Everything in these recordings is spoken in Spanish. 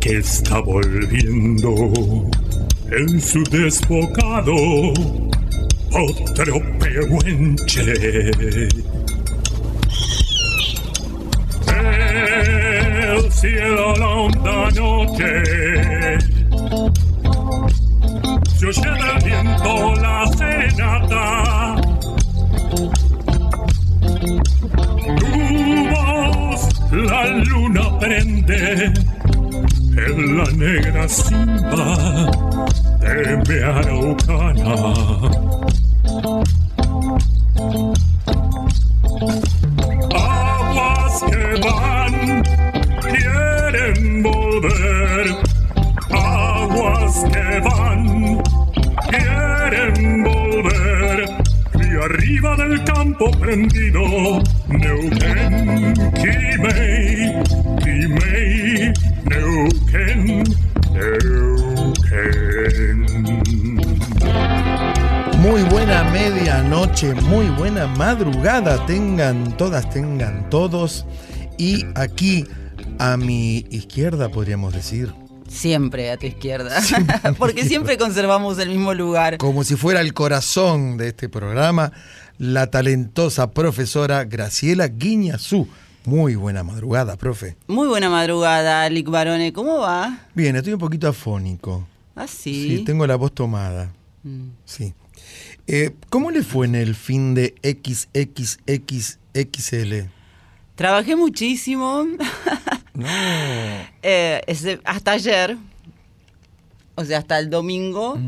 que está volviendo en su desbocado otro pehuenche. El cielo la honda noche se oye del viento la serenata. Tu voz la luna prende en la negra simba de mi araucana. Aguas que van, quieren volver. Aguas que van, quieren volver. Y arriba del campo prendido, Neuquén, Quimei, muy buena madrugada, tengan todas, tengan todos. Y aquí a mi izquierda podríamos decir, Siempre a tu izquierda. Porque siempre conservamos el mismo lugar. como si fuera el corazón de este programa, la talentosa profesora Graciela Guiñazú. Muy buena madrugada, profe. Muy buena madrugada, Lick Barone. ¿Cómo va? Bien, estoy un poquito afónico. Ah, Sí, sí. tengo la voz tomada. Mm. Sí. Eh, ¿Cómo le fue en el fin de XXXXL? Trabajé muchísimo. No. Eh, ese- hasta ayer. O sea, hasta el domingo.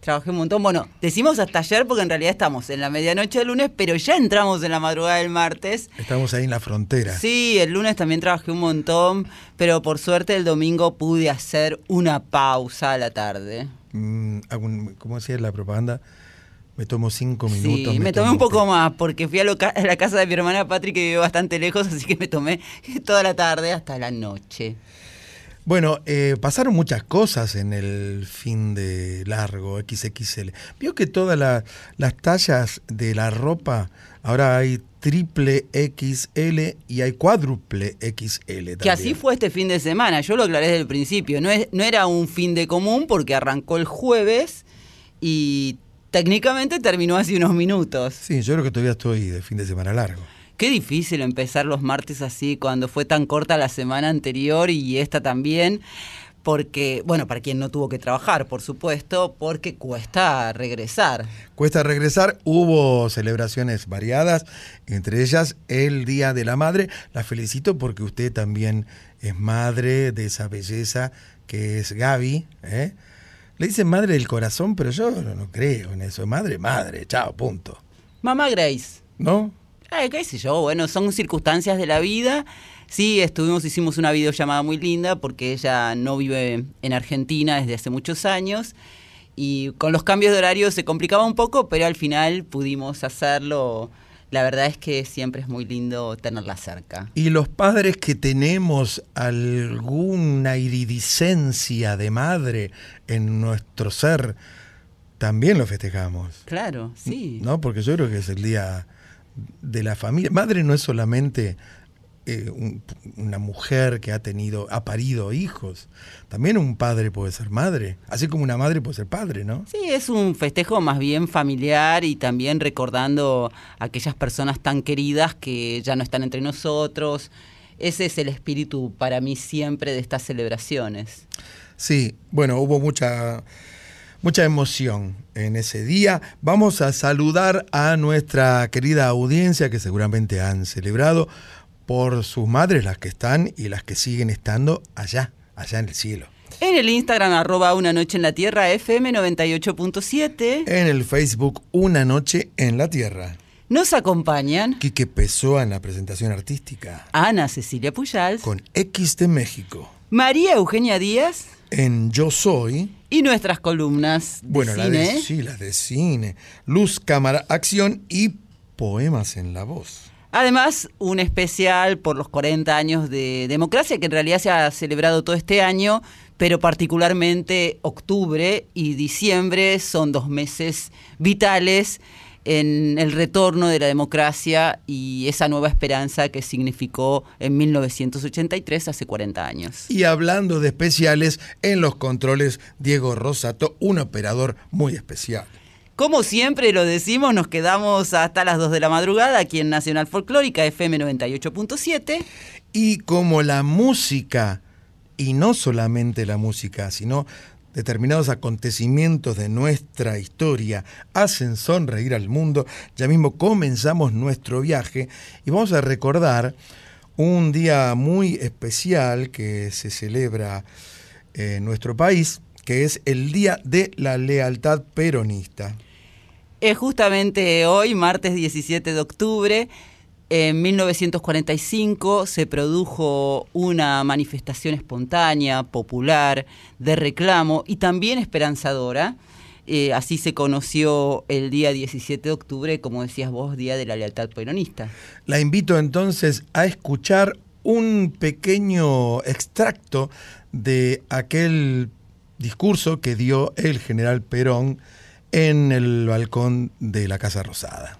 Trabajé un montón. Bueno, decimos hasta ayer porque en realidad estamos en la medianoche del lunes, pero ya entramos en la madrugada del martes. Estamos ahí en la frontera. Sí, el lunes también trabajé un montón, pero por suerte el domingo pude hacer una pausa a la tarde. Mm, ¿Cómo hacía la propaganda? Me tomo cinco minutos. Sí, me tomé un poco más porque fui a, lo ca- a la casa de mi hermana Patri que vive bastante lejos, así que me tomé toda la tarde hasta la noche. Bueno, eh, pasaron muchas cosas en el fin de largo XXL. Vio que todas la- las tallas de la ropa, ahora hay triple XL y hay cuádruple XL. También. Que así fue este fin de semana, yo lo aclaré desde el principio, no, es, no era un fin de común porque arrancó el jueves y técnicamente terminó hace unos minutos. Sí, yo creo que todavía estoy de fin de semana largo. Qué difícil empezar los martes así cuando fue tan corta la semana anterior y esta también, porque, bueno, para quien no tuvo que trabajar, por supuesto, porque cuesta regresar. Cuesta regresar, hubo celebraciones variadas, entre ellas el Día de la Madre. La felicito porque usted también es madre de esa belleza que es Gaby. ¿eh? Le dicen madre del corazón, pero yo no, no creo en eso. Madre, madre, chao, punto. Mamá Grace. ¿No? Eh, qué sé yo, bueno, son circunstancias de la vida. Sí, estuvimos, hicimos una videollamada muy linda porque ella no vive en Argentina desde hace muchos años y con los cambios de horario se complicaba un poco, pero al final pudimos hacerlo. La verdad es que siempre es muy lindo tenerla cerca. Y los padres que tenemos alguna iridiscencia de madre en nuestro ser, también lo festejamos. Claro, sí. ¿No? Porque yo creo que es el día de la familia. Madre no es solamente eh, un- una mujer que ha tenido, ha parido hijos. También un padre puede ser madre, así como una madre puede ser padre, ¿no? Sí, es un festejo más bien familiar y también recordando a aquellas personas tan queridas que ya no están entre nosotros. Ese es el espíritu para mí siempre de estas celebraciones. Sí, bueno, hubo mucha, mucha emoción en ese día. Vamos a saludar a nuestra querida audiencia que seguramente han celebrado por sus madres, las que están y las que siguen estando allá, allá en el cielo. En el Instagram arroba una noche en la tierra FM 98.7 En el Facebook Una Noche en la Tierra. nos acompañan Quique Pessoa en la presentación artística. Ana Cecilia Puyals, Con X de México. María Eugenia Díaz En Yo Soy. y nuestras columnas de Bueno, la cine. de, sí, las de cine. Luz, cámara, acción y poemas en la voz. Además, un especial por los 40 años de democracia, que en realidad se ha celebrado todo este año, pero particularmente octubre y diciembre son dos meses vitales en el retorno de la democracia y esa nueva esperanza que significó en 1983, hace 40 años. Y hablando de especiales, en los controles, Diego Rosato, un operador muy especial. Como siempre lo decimos, nos quedamos hasta las 2 de la madrugada aquí en Nacional Folclórica FM 98.7. Y como la música, y no solamente la música, sino determinados acontecimientos de nuestra historia hacen sonreír al mundo, ya mismo comenzamos nuestro viaje y vamos a recordar un día muy especial que se celebra en nuestro país, que es el Día de la Lealtad Peronista. Es justamente hoy, martes 17 de octubre, en 1945 se produjo una manifestación espontánea, popular, de reclamo y también esperanzadora. Eh, así se conoció el día 17 de octubre, como decías vos, Día de la Lealtad Peronista. La invito entonces a escuchar un pequeño extracto de aquel discurso que dio el general Perón en el balcón de la Casa Rosada.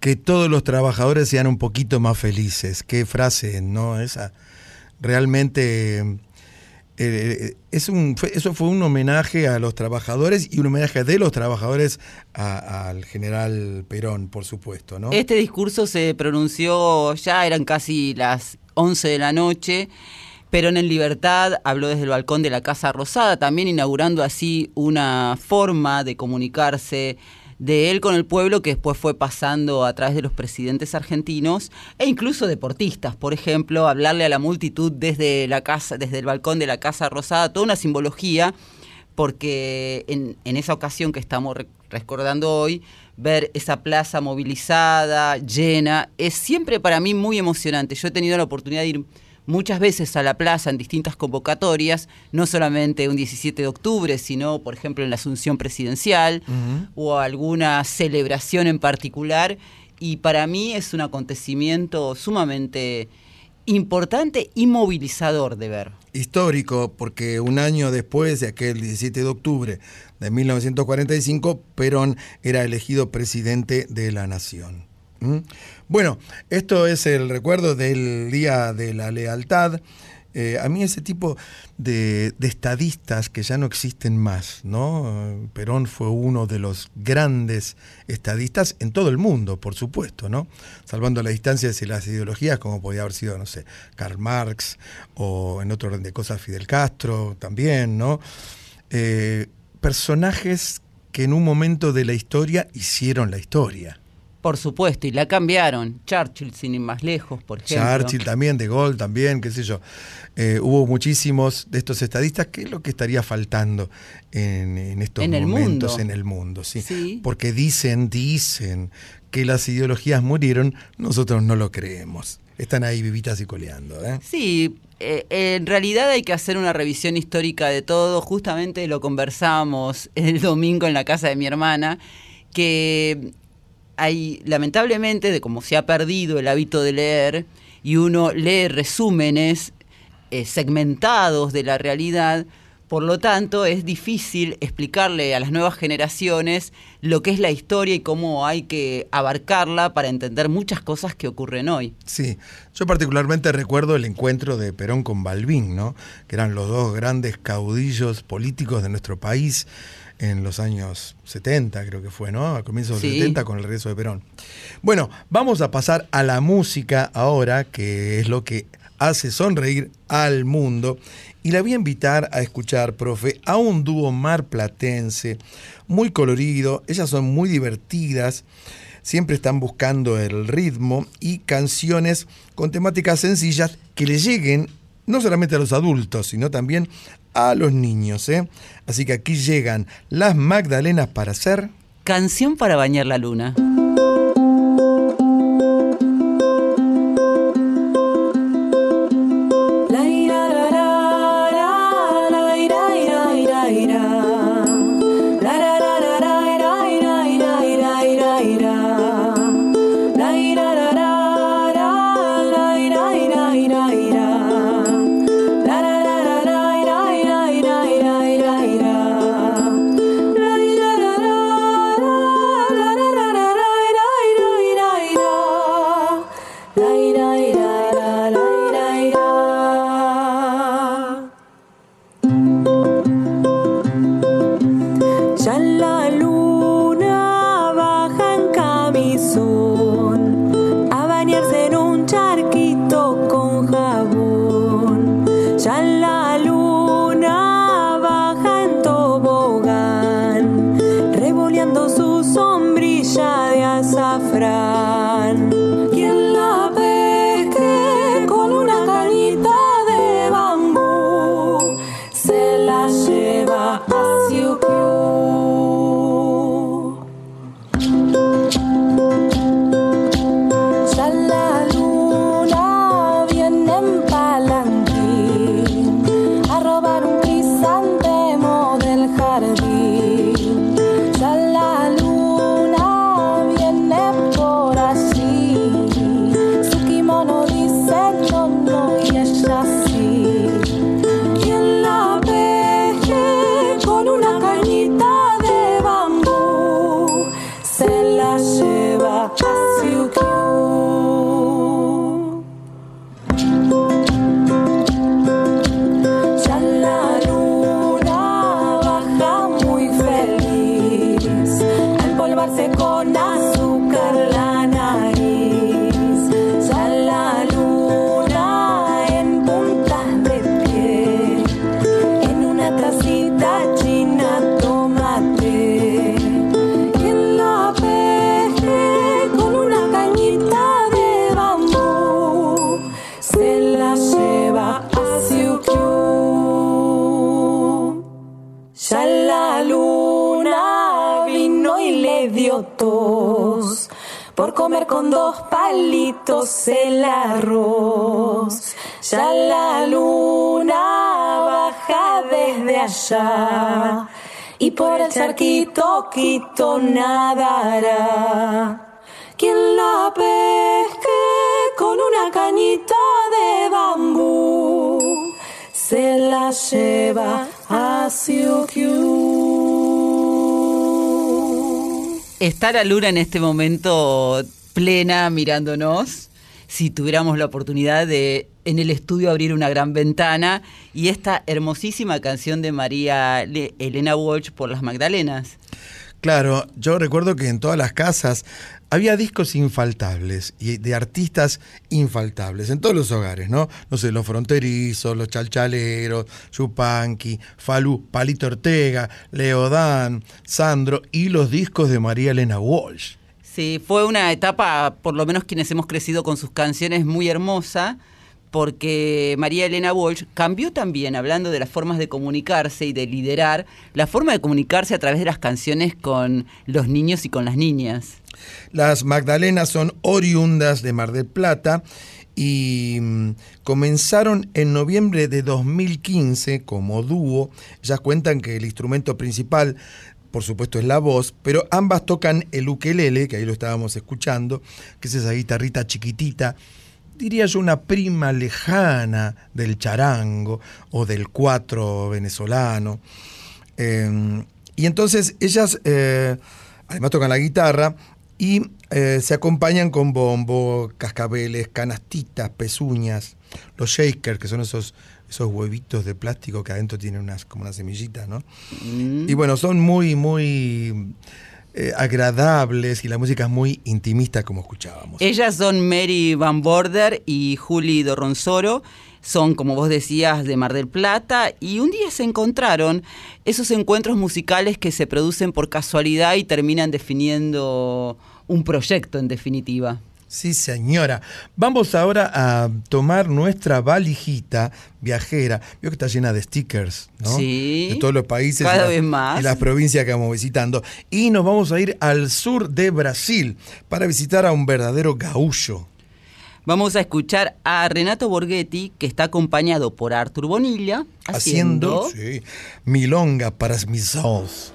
Que todos los trabajadores sean un poquito más felices. Qué frase, ¿no? Esa realmente eh, eh, es un, fue- eso fue un homenaje a los trabajadores y un homenaje de los trabajadores al general Perón, por supuesto, ¿no? Este discurso se pronunció, ya eran casi las 11 de la noche. Perón en libertad habló desde el balcón de la Casa Rosada, también inaugurando así una forma de comunicarse de él con el pueblo que después fue pasando a través de los presidentes argentinos e incluso deportistas, por ejemplo, hablarle a la multitud desde la casa, desde el balcón de la Casa Rosada, toda una simbología porque en, en esa ocasión que estamos re- recordando hoy, ver esa plaza movilizada, llena, es siempre para mí muy emocionante. Yo he tenido la oportunidad de ir muchas veces a la plaza en distintas convocatorias, no solamente un 17 de octubre, sino, por ejemplo, en la Asunción Presidencial o alguna celebración en particular. Y para mí es un acontecimiento sumamente importante y movilizador de ver. histórico porque un año después de aquel 17 de octubre de 1945, Perón era elegido presidente de la nación. Bueno, esto es el recuerdo del Día de la Lealtad. Eh, a mí ese tipo de, de estadistas que ya no existen más, ¿no? Perón fue uno de los grandes estadistas en todo el mundo, por supuesto, ¿no? Salvando las distancias y las ideologías, como podía haber sido, no sé, Karl Marx o en otro orden de cosas Fidel Castro también, ¿no? Eh, personajes que en un momento de la historia hicieron la historia. Por supuesto, y la cambiaron. Churchill, sin ir más lejos, por ejemplo. Churchill también, De Gaulle también, qué sé yo. Eh, hubo muchísimos de estos estadistas. ¿Qué es lo que estaría faltando en, en estos En el momentos mundo. en el mundo? Sí. Sí. Porque dicen, dicen que las ideologías murieron, nosotros no lo creemos. Están ahí vivitas y coleando. ¿eh? Sí, eh, en realidad hay que hacer una revisión histórica de todo. Justamente lo conversamos el domingo en la casa de mi hermana, que hay, lamentablemente, de cómo se ha perdido el hábito de leer, y uno lee resúmenes eh, segmentados de la realidad, por lo tanto es difícil explicarle a las nuevas generaciones lo que es la historia y cómo hay que abarcarla para entender muchas cosas que ocurren hoy. Sí, yo particularmente recuerdo el encuentro de Perón con Balbín, ¿no? que eran los dos grandes caudillos políticos de nuestro país en los años 70, creo que fue, ¿no? A comienzos de los Sí. 70 con el regreso de Perón. Bueno, vamos a pasar a la música ahora, que es lo que hace sonreír al mundo. Y la voy a invitar a escuchar, profe, a un dúo marplatense, muy colorido, ellas son muy divertidas, siempre están buscando el ritmo y canciones con temáticas sencillas que le lleguen no solamente a los adultos, sino también a los niños. ¿eh? Así que aquí llegan las Magdalenas para hacer... Canción para bañar la luna. Palitos el arroz. Ya la luna baja desde allá y por el charquito quito nadará. Quien la pesque con una cañita de bambú se la lleva a Siukiu. Está la luna en este momento plena mirándonos. Si tuviéramos la oportunidad de en el estudio abrir una gran ventana y esta hermosísima canción de María Le- Elena Walsh por las Magdalenas. Claro, yo recuerdo que en todas las casas había discos infaltables y de artistas infaltables en todos los hogares, ¿no? No sé, los fronterizos, los chalchaleros, Chupanqui, Falú, Palito Ortega, Leodán, Sandro y los discos de María Elena Walsh. Sí, fue una etapa, por lo menos quienes hemos crecido con sus canciones, muy hermosa, porque María Elena Walsh cambió también, hablando de las formas de comunicarse y de liderar, la forma de comunicarse a través de las canciones con los niños y con las niñas. Las Magdalenas son oriundas de Mar del Plata y mm, comenzaron en noviembre de 2015 como dúo. Ellas cuentan que el instrumento principal, por supuesto, es la voz, pero ambas tocan el ukelele, que ahí lo estábamos escuchando, que es esa guitarrita chiquitita, diría yo una prima lejana del charango o del cuatro venezolano. Eh, y entonces ellas eh, además tocan la guitarra y eh, se acompañan con bombo, cascabeles, canastitas, pezuñas, los shakers, que son esos, esos huevitos de plástico que adentro tienen unas, como unas semillitas, ¿no? Y bueno, son muy, muy eh, agradables y la música es muy intimista como escuchábamos. Ellas son Mary Van Border y Juli Dorronsoro. Son, como vos decías, de Mar del Plata y un día se encontraron esos encuentros musicales que se producen por casualidad y terminan definiendo un proyecto en definitiva. Sí, señora. Vamos ahora a tomar nuestra valijita viajera. Veo que está llena de stickers, ¿no? Sí. De todos los países Cada y, la- vez más. y las provincias que vamos visitando. Y nos vamos a ir al sur de Brasil para visitar a un verdadero gaullo. Vamos a escuchar a Renato Borghetti, que está acompañado por Artur Bonilla, haciendo... Haciendo sí, milonga para mis ojos.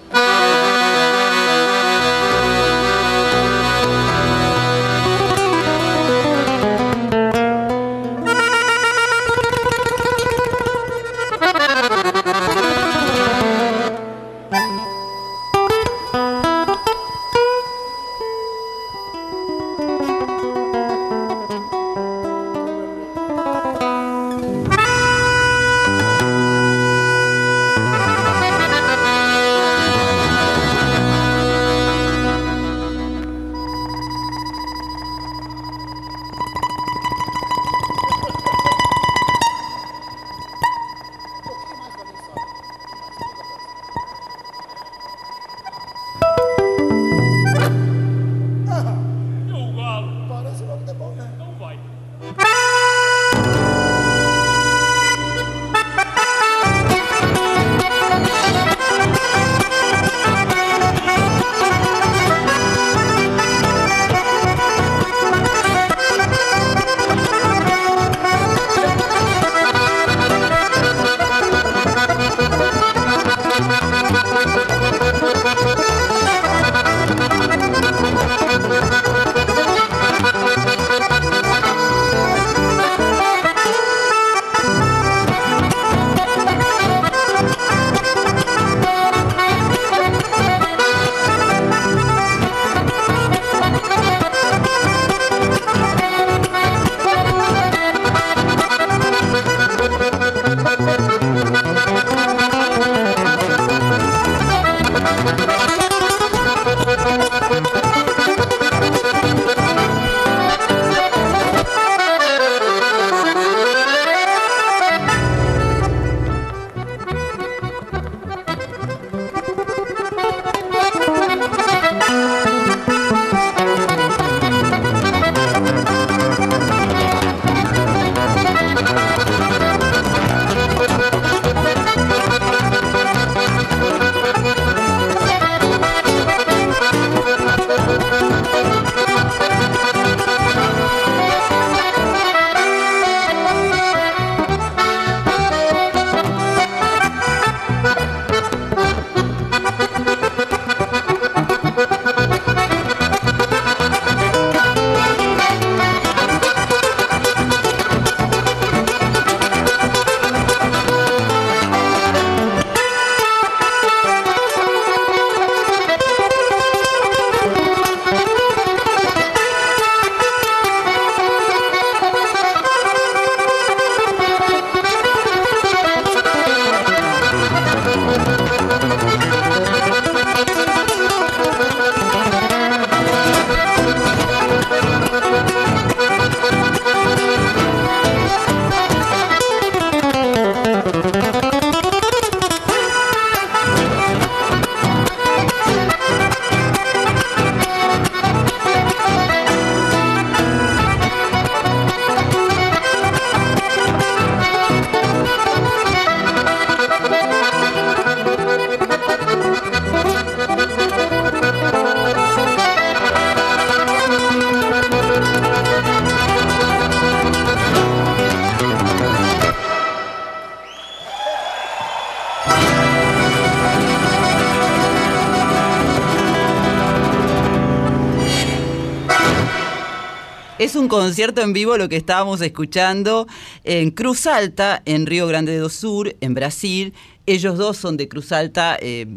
Concierto en vivo lo que estábamos escuchando en Cruz Alta, en Río Grande do Sur, en Brasil. Ellos dos son de Cruz Alta. eh,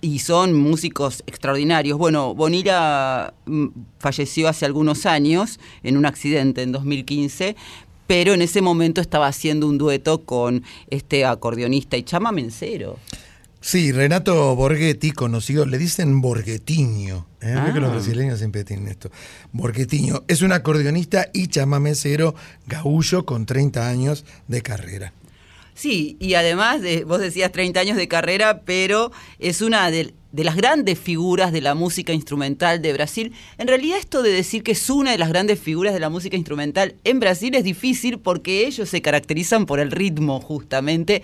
y son músicos extraordinarios. Bueno, Bonilla mm, falleció hace algunos años en un accidente en 2015, pero en ese momento estaba haciendo un dueto con este acordeonista y chama Mencero. Sí, Renato Borghetti, conocido, le dicen Borghettiño. ¿eh? Creo que los Ah. brasileños siempre tienen esto. Borghettiño es un acordeonista y chamamecero gaullo con 30 años de carrera. Sí, y además, de, vos decías 30 años de carrera, pero es una de, de las grandes figuras de la música instrumental de Brasil. En realidad esto de decir que es una de las grandes figuras de la música instrumental en Brasil es difícil porque ellos se caracterizan por el ritmo justamente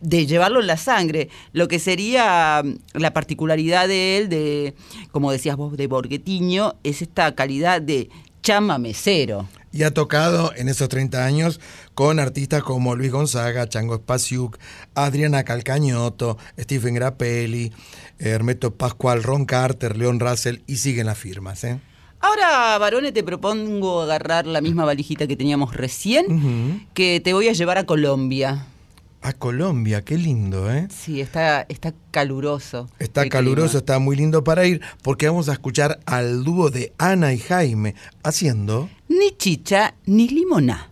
de llevarlo en la sangre. Lo que sería mm, la particularidad de él, de, como decías vos, de Borghettiño, es esta calidad de chamamecero. Y ha tocado en esos 30 años con artistas como Luis Gonzaga, Chango Spasiuk, Adriana Calcañoto, Stephen Grappelli, Hermeto Pascual, Ron Carter, Leon Russell y siguen las firmas. ¿eh? Ahora, varones, te propongo agarrar la misma valijita que teníamos recién, que te voy a llevar a Colombia. A Colombia, qué lindo, ¿eh? Sí, está, está caluroso. Está caluroso, clima. está muy lindo para ir, porque vamos a escuchar al dúo de Ana y Jaime haciendo... Ni chicha ni limoná.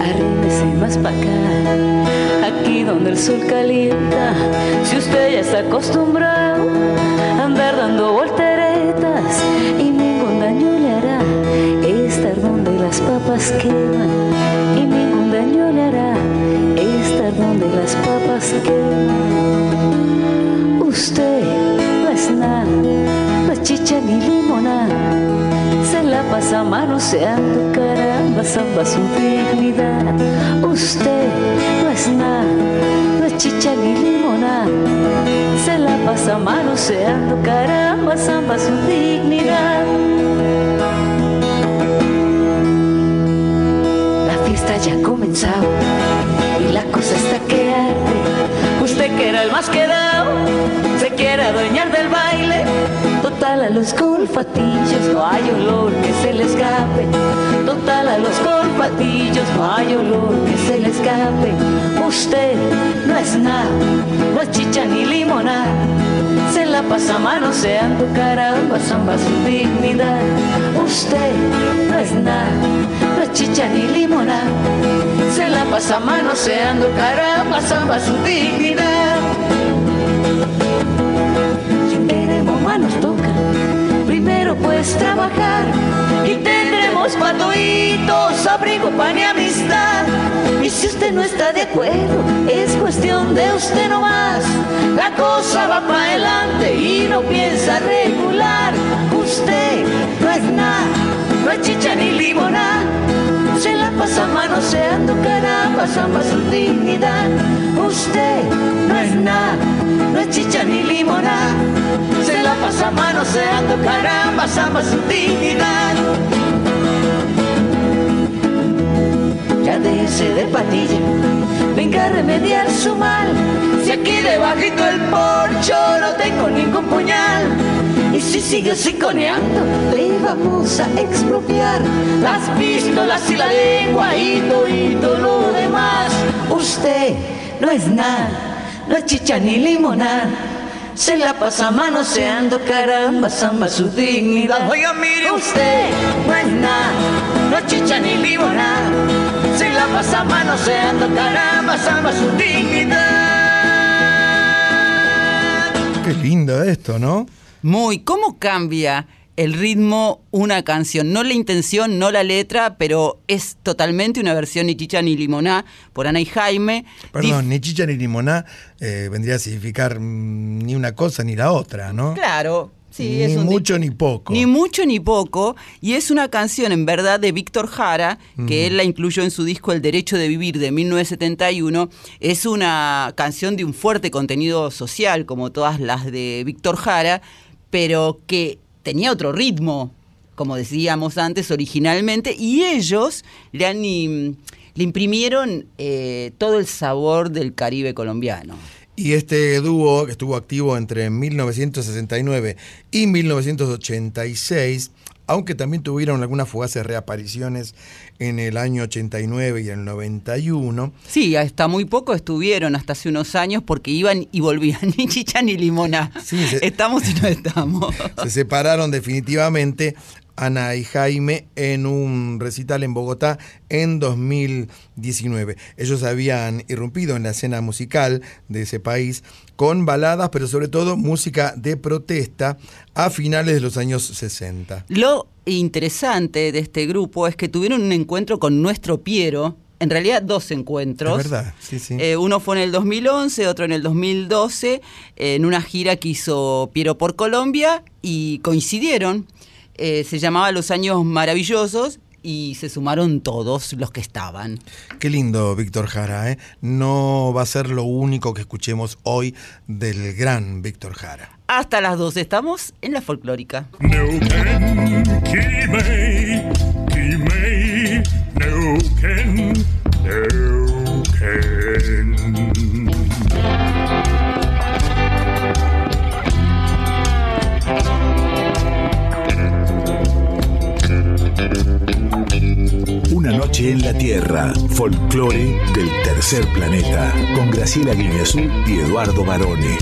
Arrímese más para acá, aquí donde el sol calienta. Si usted ya está acostumbrado papas. Y ningún daño le hará estar donde las papas queman. Usted no es nada, no chicha ni limonada se la pasa manoseando caramba, zamba su dignidad. Usted no es nada, no chicha ni limonada. Se la pasa manoseando caramba, zamba su dignidad. Y la cosa está que arde. Usted que era el más quedado, se quiere adueñar del baile. Total a los colfatillos no hay olor que se le escape. Total a los colfatillos no hay olor que se le escape. Usted no es nada, no es chicha ni limonada. Se la pasa manoseando caramba, zamba su dignidad. Usted no es nada, no es chicha ni limonada. Se la pasa manoseando caramba, zamba su dignidad. Manos toca, pues trabajar y tendremos patoitos, abrigo, pan y amistad. Y si usted no está de acuerdo, es cuestión de usted nomás. La cosa va para adelante y no piensa regular. Usted no es nada, no es chicha ni limonada. Se la pasa manoseando caramba, zamba su dignidad. Usted no es nada, no es chicha ni limonada. Se la pasa manoseando caramba, zamba su dignidad. Ya déjese de patilla, venga a remediar su mal. Si aquí debajito el porcho no tengo ningún puñal. Y si sigue siconeando, le vamos a expropiar las pistolas y la lengua y todo, y todo lo demás. Usted no es nada, no es chicha ni limonada. Se la pasa manoseando, caramba, zamba su dignidad. Oiga, mire usted, no es nada, no chicha ni limonada. Se la pasa manoseando, caramba, zamba su dignidad. Qué lindo esto, ¿no? Muy, ¿cómo cambia el ritmo una canción? No la intención, no la letra, pero es totalmente una versión ni chicha ni limoná por Ana y Jaime. Perdón, ni chicha ni limoná eh, vendría a significar mm, ni una cosa ni la otra, ¿no? Claro, sí, ni es un mucho ni poco. Ni mucho ni poco, y es una canción en verdad de Víctor Jara, que él la incluyó en su disco El Derecho de Vivir de 1971. Es una canción de un fuerte contenido social, como todas las de Víctor Jara, pero que tenía otro ritmo, como decíamos antes, originalmente, y ellos le han, le imprimieron eh, todo el sabor del Caribe colombiano. Y este dúo, que estuvo activo entre 1969 y 1986, aunque también tuvieron algunas fugaces reapariciones en el año 89 y el 91. Sí, hasta muy poco estuvieron, hasta hace unos años, porque iban y volvían, ni chicha ni limona. Sí, se- Estamos y no estamos. Se separaron definitivamente Ana y Jaime en un recital en Bogotá en 2019. Ellos habían irrumpido en la escena musical de ese país con baladas, pero sobre todo música de protesta a finales de los años 60. Lo interesante de este grupo es que tuvieron un encuentro con nuestro Piero, en realidad dos encuentros. Es verdad, sí, sí. Eh, uno fue en el 2011, otro en el 2012, en una gira que hizo Piero por Colombia y coincidieron. Eh, se llamaba Los Años Maravillosos y se sumaron todos los que estaban. Qué lindo, Víctor Jara. ¿eh? No va a ser lo único que escuchemos hoy del gran Víctor Jara. Hasta las 12 estamos en la folclórica. Neuquén, Quimei, Quimei, Neuquén, Neuquén. Noche en la Tierra, folclore del tercer planeta, con Graciela Guineazú y Eduardo Barone.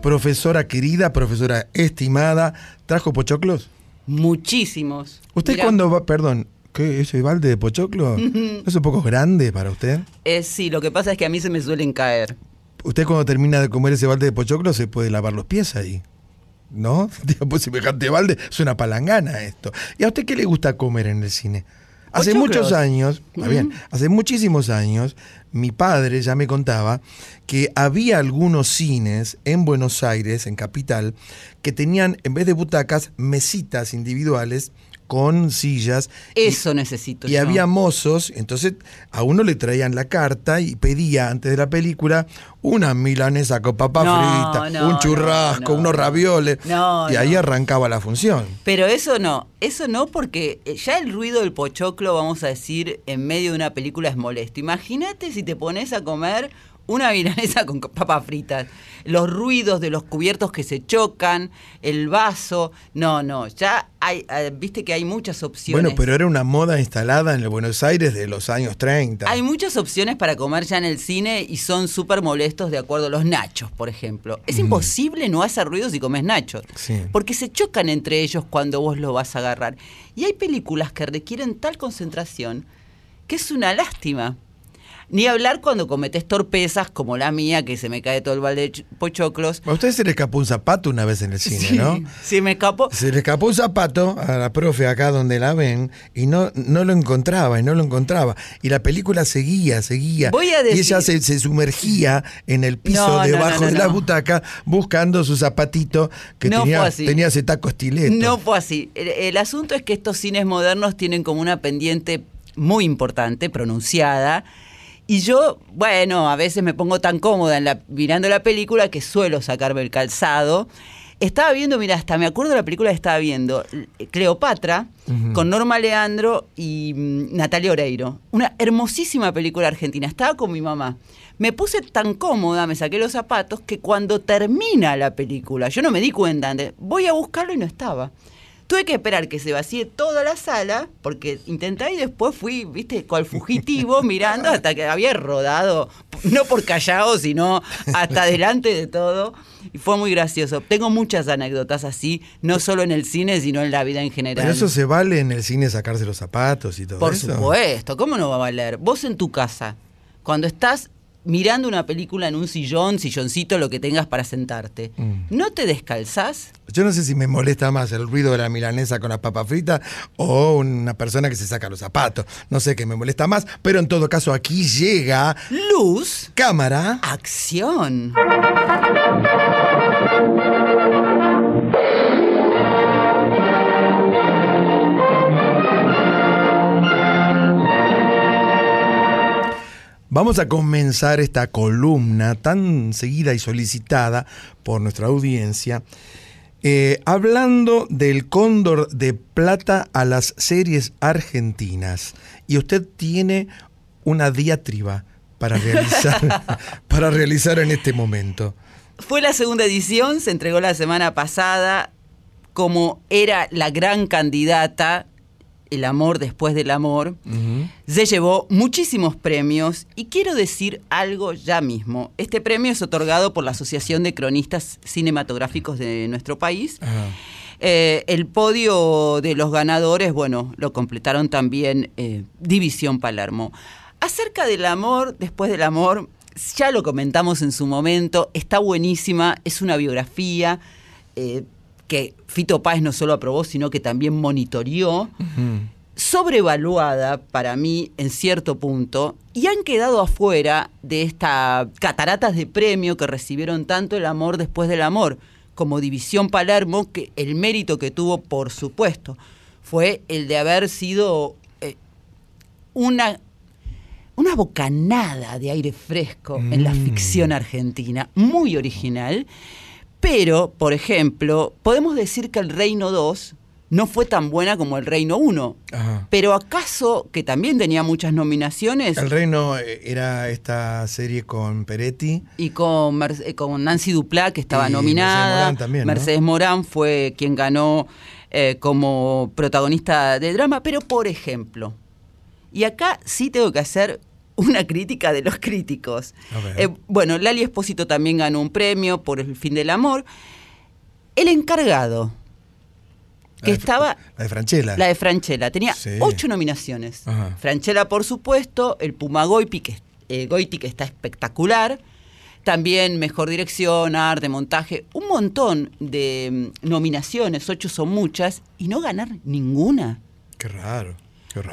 Profesora querida, profesora estimada, ¿trajo pochoclos? Muchísimos. ¿Usted Mirá, cuando va, perdón, ¿qué, ese balde de pochoclo? ¿No es un poco grande para usted? eh, sí, lo que pasa es que a mí se me suelen caer. Usted cuando termina de comer ese balde de pochoclo se puede lavar los pies ahí. ¿No? Digo, pues semejante balde es una palangana esto. ¿Y a usted qué le gusta comer en el cine? Hace muchos años, bien, hace muchísimos años, mi padre ya me contaba que había algunos cines en Buenos Aires, en Capital, que tenían, en vez de butacas, mesitas individuales con sillas. y- Eso necesito y yo. había mozos, entonces a uno le traían la carta y pedía antes de la película una milanesa con papa No, frita, no, un churrasco, no, no. unos ravioles. Y ahí arrancaba la función. Pero eso no, eso no porque eh, ya el ruido del pochoclo, vamos a decir, en medio de una película es molesto. Imagínate si te pones a comer una milanesa con papas fritas. Los ruidos de los cubiertos que se chocan, el vaso. No, no, ya hay, eh, viste que hay muchas opciones. Bueno, pero era una moda instalada en el Buenos Aires de los años 30. Hay muchas opciones para comer ya en el cine y son súper molestos de acuerdo a los nachos, por ejemplo. Es imposible no hacer ruido si comes nachos. Sí. Porque se chocan entre ellos cuando vos lo vas a agarrar. Y hay películas que requieren tal concentración que es una lástima. Ni hablar cuando cometes torpezas como la mía, que se me cae todo el balde de ch- pochoclos. A usted se le escapó un zapato una vez en el cine, ¿no? Se me escapó. Se le escapó un zapato a la profe acá donde la ven y no, no lo encontraba y no lo encontraba. Y la película seguía, seguía. Voy a Y ella decir- se, se sumergía en el piso No, debajo no, no, de la butaca buscando su zapatito que No tenía, tenía ese taco estileto. No fue así. El, el asunto es que estos cines modernos tienen como una pendiente muy importante, pronunciada. Y yo, bueno, a veces me pongo tan cómoda en la, mirando la película que suelo sacarme el calzado. Estaba viendo, mira, hasta me acuerdo de la película que estaba viendo, Cleopatra, con Norma Leandro y mm, Natalia Oreiro. Una hermosísima película argentina. Estaba con mi mamá. Me puse tan cómoda, me saqué los zapatos, que cuando termina la película, yo no me di cuenta antes, voy a buscarlo y no estaba. Tuve que esperar que se vacíe toda la sala, porque intenté y después fui, viste, cual fugitivo mirando hasta que había rodado, no por Callao, sino hasta delante de todo. Y fue muy gracioso. Tengo muchas anécdotas así, no solo en el cine, sino en la vida en general. Pero eso se vale en el cine sacarse los zapatos y todo Por eso. supuesto, ¿cómo no va a valer? Vos en tu casa, cuando estás mirando una película en un sillón, silloncito, lo que tengas para sentarte, Mm. ¿no te descalzás? Yo no sé si me molesta más el ruido de la milanesa con la papa frita o una persona que se saca los zapatos. No sé qué me molesta más, pero en todo caso aquí llega Luz, cámara. acción. Vamos a comenzar esta columna tan seguida y solicitada por nuestra audiencia Eh, hablando del cóndor de plata a las series argentinas, y usted tiene una diatriba para realizar, para realizar en este momento. Fue la segunda edición, se entregó la semana pasada, como era la gran candidata, El amor después del amor, se llevó muchísimos premios y quiero decir algo ya mismo. Este premio es otorgado por la Asociación de Cronistas Cinematográficos de nuestro país. Eh, el podio de los ganadores, bueno, lo completaron también eh, División Palermo. Acerca del amor, después del amor, ya lo comentamos en su momento, está buenísima, es una biografía eh, que Fito Páez no solo aprobó, sino que también monitoreó, sobrevaluada para mí en cierto punto, y han quedado afuera de esta cataratas de premio que recibieron tanto el amor después del amor como División Palermo, que el mérito que tuvo, por supuesto, fue el de haber sido eh, una, una bocanada de aire fresco en la Mm. ficción argentina, muy original. Pero, por ejemplo, podemos decir que el Reino 2 no fue tan buena como el Reino 1. Ajá. Pero acaso, que también tenía muchas nominaciones, El Reino eh, era esta serie con Peretti. y con, eh, con Nancy Duplá, que estaba Y nominada. Mercedes Morán también, ¿no? Mercedes Morán fue quien ganó eh, como protagonista de drama. Pero, por ejemplo, y acá sí tengo que hacer una crítica de los críticos. Eh, bueno, Lali Espósito también ganó un premio por El fin del amor. El encargado, que La de- estaba... La de Franchella. La de Franchella. Tenía Sí. ocho nominaciones. Ajá. Franchella, por supuesto. El Puma Goiti, que, eh, Goiti, que está espectacular. También Mejor Dirección, Arte, Montaje. Un montón de mm, nominaciones. Ocho son muchas. Y no ganar ninguna. Qué raro.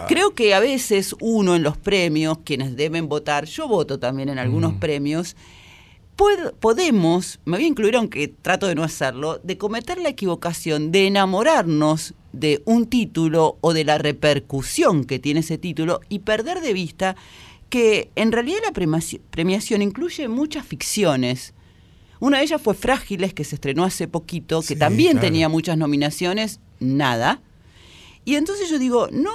Creo que a veces uno en los premios, quienes deben votar, yo voto también en algunos Mm. premios, pod- podemos, me voy a incluir aunque trato de no hacerlo, de cometer la equivocación de enamorarnos de un título o de la repercusión que tiene ese título y perder de vista que en realidad la premiación incluye muchas ficciones. Una de ellas fue Frágiles, que se estrenó hace poquito, que Sí, también claro. tenía muchas nominaciones, nada. Y entonces yo digo, no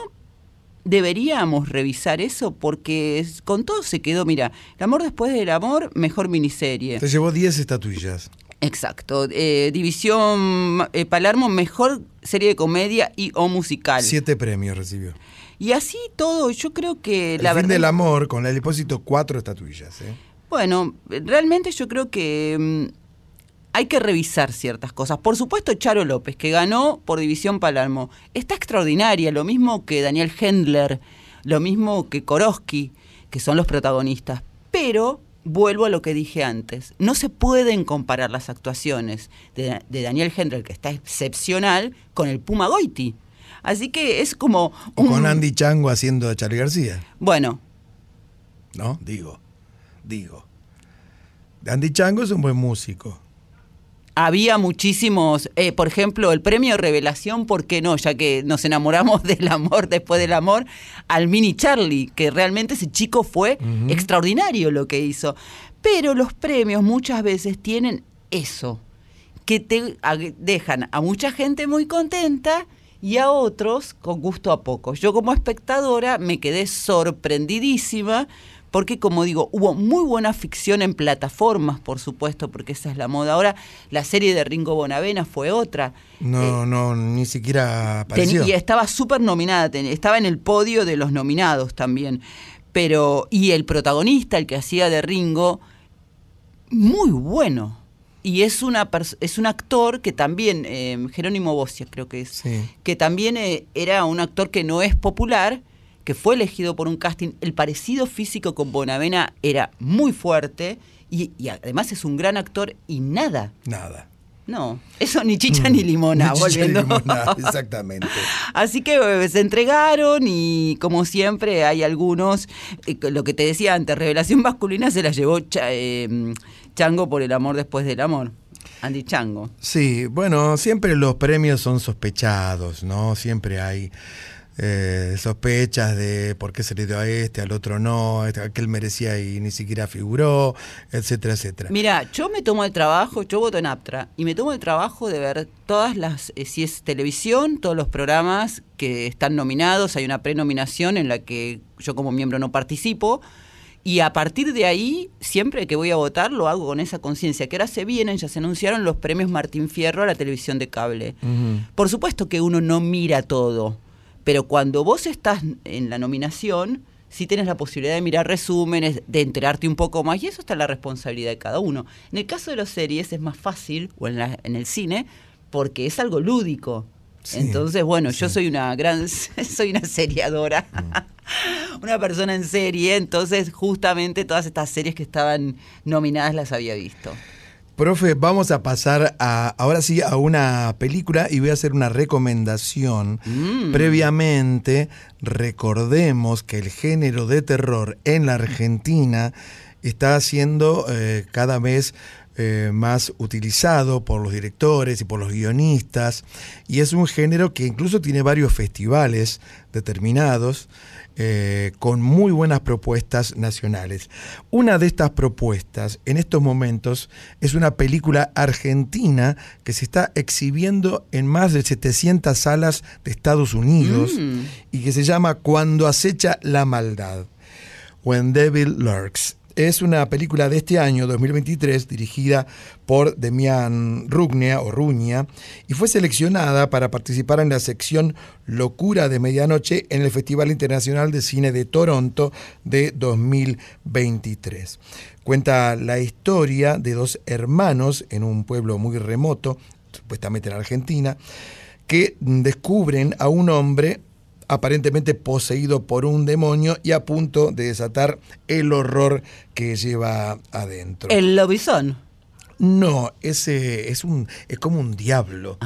deberíamos revisar eso porque con todo se quedó, mira, El amor después del amor, mejor miniserie. Te llevó 10 estatuillas. Exacto. Eh, División eh, Palermo, mejor serie de comedia y o musical. Siete premios recibió. Y así todo, yo creo que El la fin verdad... del amor, con el depósito, cuatro estatuillas. ¿eh? Bueno, realmente yo creo que mm, hay que revisar ciertas cosas. Por supuesto, Charo López, que ganó por División Palermo, está extraordinaria, lo mismo que Daniel Hendler, lo mismo que Koroski, que son los protagonistas. Pero, vuelvo a lo que dije antes, no se pueden comparar las actuaciones de, de Daniel Hendler, que está excepcional, con el Puma Goiti. Así que es como... O con Andy Chango haciendo a Charlie García. Bueno, ¿No? Digo. Digo. Andy Chango es un buen músico. Había muchísimos, eh, por ejemplo, el premio Revelación, ¿por qué no? Ya que nos enamoramos del amor después del amor, al mini Charlie, que realmente ese chico fue extraordinario lo que hizo. Pero los premios muchas veces tienen eso, que te dejan a mucha gente muy contenta y a otros con gusto a poco. Yo como espectadora me quedé sorprendidísima porque como digo, hubo muy buena ficción en plataformas, por supuesto, porque esa es la moda. Ahora, la serie de Ringo Bonavena fue otra. No, Eh, no, ni siquiera apareció. y estaba súper nominada, ten- estaba en el podio de los nominados también. Pero, y el protagonista, el que hacía de Ringo, muy bueno. Y es, una es un actor que también, eh, Jerónimo Bocia creo que es, Sí. que también eh, era un actor que no es popular, que fue elegido por un casting. El parecido físico con Bonavena era muy fuerte y, y además es un gran actor y nada. Nada. No, eso ni chicha ni limona, Ni chicha ni volviendo. limonada, exactamente. Así que eh, se entregaron y como siempre hay algunos, eh, lo que te decía antes, revelación masculina se la llevó Cha- eh, Chango por el amor después del amor. Andy Chango. Sí, bueno, siempre los premios son sospechados, ¿no? Siempre hay eh, sospechas de por qué se le dio a este, al otro no, este, aquel merecía y ni siquiera figuró, etcétera, etcétera. Mira, yo me tomo el trabajo, yo voto en Aptra, y me tomo el trabajo de ver todas las, eh, si es televisión, todos los programas que están nominados, hay una prenominación en la que yo como miembro no participo, y a partir de ahí, siempre que voy a votar, lo hago con esa conciencia, que ahora se vienen, ya se anunciaron los premios Martín Fierro a la televisión de cable. Por supuesto que uno no mira todo, pero cuando vos estás en la nominación, sí tienes la posibilidad de mirar resúmenes, de enterarte un poco más, y eso está en la responsabilidad de cada uno. En el caso de las series es más fácil, o en, la- en el cine, porque es algo lúdico. Sí, Entonces, bueno, yo soy una gran, soy una seriadora, una persona en serie, entonces justamente todas estas series que estaban nominadas las había visto. Profe, vamos a pasar a, ahora sí a una película y voy a hacer una recomendación. Mm. Previamente, recordemos que el género de terror en la Argentina está siendo eh, cada vez eh, más utilizado por los directores y por los guionistas y es un género que incluso tiene varios festivales determinados eh, con muy buenas propuestas nacionales. Una de estas propuestas en estos momentos es una película argentina que se está exhibiendo en más de 700 salas de Estados Unidos Mm. y que se llama Cuando acecha la maldad. When Devil Lurks. Es una película de este año, 2023, dirigida por Demian Rugnia o Ruña y fue seleccionada para participar en la sección Locura de Medianoche en el Festival Internacional de Cine de Toronto de 2023. Cuenta la historia de dos hermanos en un pueblo muy remoto, supuestamente en Argentina, que descubren a un hombre aparentemente poseído por un demonio y a punto de desatar el horror que lleva adentro. El lobizón. No, ese es un es como un diablo.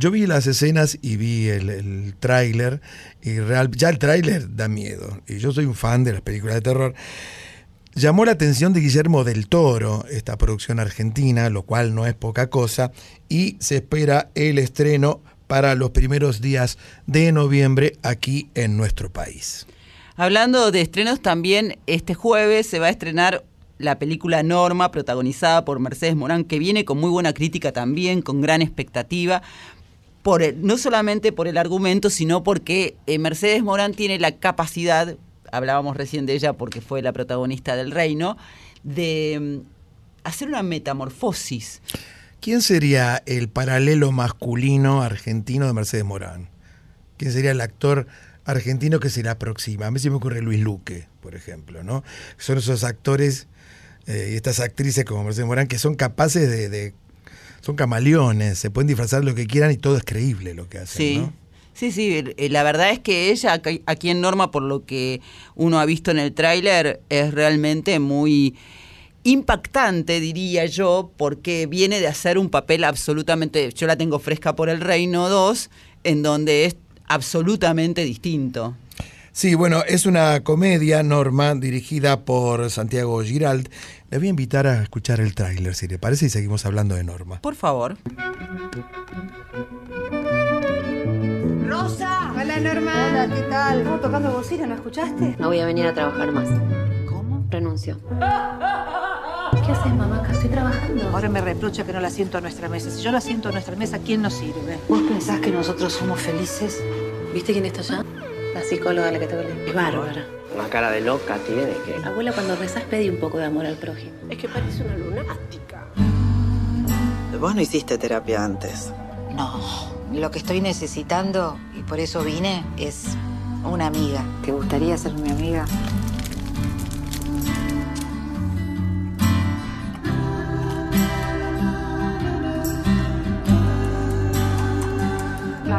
Yo vi las escenas y vi el, el tráiler y real, ya el tráiler da miedo. Y yo soy un fan de las películas de terror. Llamó la atención de Guillermo del Toro esta producción argentina, lo cual no es poca cosa, y se espera el estreno para los primeros días de noviembre aquí en nuestro país. Hablando de estrenos, también este jueves se va a estrenar la película Norma, protagonizada por Mercedes Morán, que viene con muy buena crítica también, con gran expectativa. Por el- no solamente por el argumento, sino porque eh, Mercedes Morán tiene la capacidad, hablábamos recién de ella porque fue la protagonista del Reino, de mm, hacer una metamorfosis. ¿Quién sería el paralelo masculino argentino de Mercedes Morán? ¿Quién sería el actor argentino que se le aproxima? A mí se me ocurre Luis Luque, por ejemplo, ¿no? Son esos actores eh, y estas actrices como Mercedes Morán que son capaces de, de- son camaleones, se pueden disfrazar lo que quieran y todo es creíble lo que hacen, Sí. ¿no? Sí, sí, eh, la verdad es que ella aquí en Norma, por lo que uno ha visto en el tráiler, es realmente muy impactante, diría yo, porque viene de hacer un papel absolutamente, yo la tengo fresca por el Reino 2, en donde es absolutamente distinto. Sí, bueno, es una comedia, Norma, dirigida por Santiago Girald. Le voy a invitar a escuchar el tráiler, si le parece, y seguimos hablando de Norma. Por favor. Rosa. Hola, Norma. Hola, ¿qué tal? Estaba tocando bocina, ¿no escuchaste? No voy a venir a trabajar más. ¿Cómo? Renuncio. ¿Qué haces, mamá? Acá estoy trabajando. Ahora me reprocha que no la siento a nuestra mesa. Si yo la siento a nuestra mesa, ¿quién nos sirve? ¿Vos pensás que nosotros somos felices? ¿Viste quién está allá? La psicóloga a la que te hablé. Es bárbara. Una cara de loca tiene que. Abuela, cuando rezas pedí un poco de amor al prójimo. Es que parece una lunática. Vos no hiciste terapia antes. No, lo que estoy necesitando, y por eso vine, es una amiga. ¿Te gustaría ser mi amiga?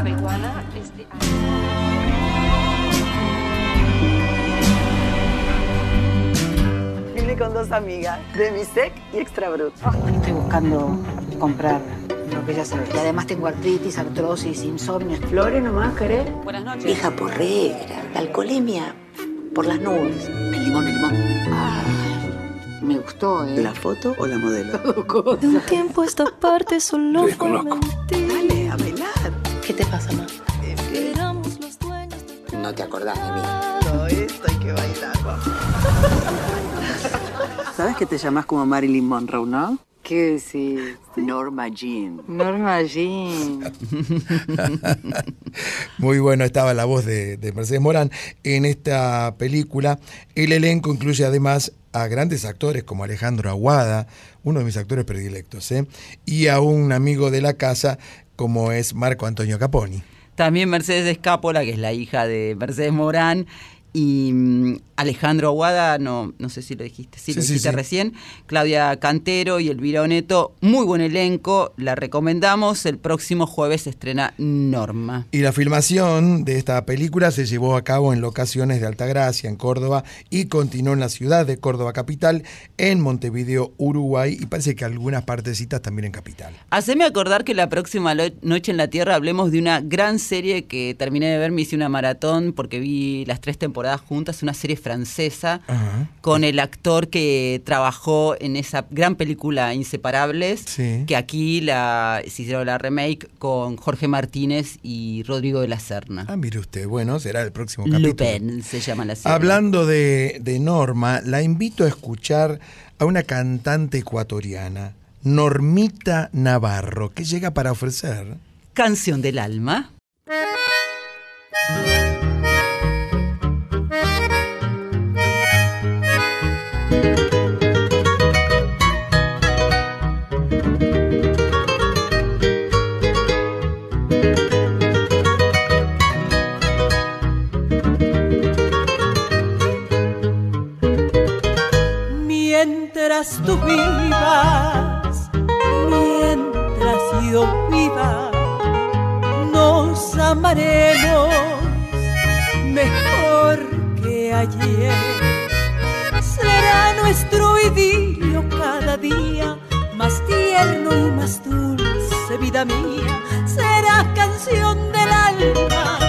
Marihuana es de... Vine con dos amigas, de Misec y Extra Brut. Estoy buscando comprar lo que ya sabes. Y además tengo artritis, artrosis, insomnio. Flores nomás, ¿querés? Buenas noches. Vieja porregra. La alcoholemia por las nubes. El limón, el limón. Ay, me gustó, ¿eh? ¿La foto o la modelo? De un tiempo esta parte solo fue mentir. Dale, a bailar. ¿Qué te pasa, mamá? Que éramos los dueños de No te acordás de mí. Todo esto hay que bailar, ¿Sabes que te llamas como Marilyn Monroe, no? ¿Qué decís? Norma Jean. Norma Jean. Muy bueno estaba la voz de, de Mercedes Morán en esta película. El elenco incluye además a grandes actores como Alejandro Aguada, uno de mis actores predilectos, ¿eh? y a un amigo de la casa como es Marco Antonio Caponi. También Mercedes Escápola, que es la hija de Mercedes Morán, y mm, Alejandro Aguada, no, no sé si lo dijiste, sí, Sí, lo dijiste sí. recién, Claudia Cantero y Elvira Oneto, muy buen elenco, la recomendamos, el próximo jueves se estrena Norma. Y la filmación de esta película se llevó a cabo en locaciones de Altagracia, en Córdoba, y continuó en la ciudad de Córdoba capital, en Montevideo, Uruguay, y parece que algunas partecitas también en capital. Haceme acordar que la próxima noche en la Tierra hablemos de una gran serie que terminé de ver, me hice una maratón porque vi las tres temporadas juntas, una serie francesa Ajá. con el actor que trabajó en esa gran película Inseparables, Sí. que aquí la, se hicieron la remake con Jorge Martínez y Rodrigo de la Serna. Ah, mire usted, bueno, será el próximo capítulo. Lupin se llama la serie. Hablando de, de Norma, la invito a escuchar a una cantante ecuatoriana, Normita Navarro, que llega para ofrecer. Canción del alma. Mientras tú vivas, mientras yo viva, nos amaremos mejor que ayer. Será nuestro idilio cada día más tierno y más dulce, vida mía. Será canción del alma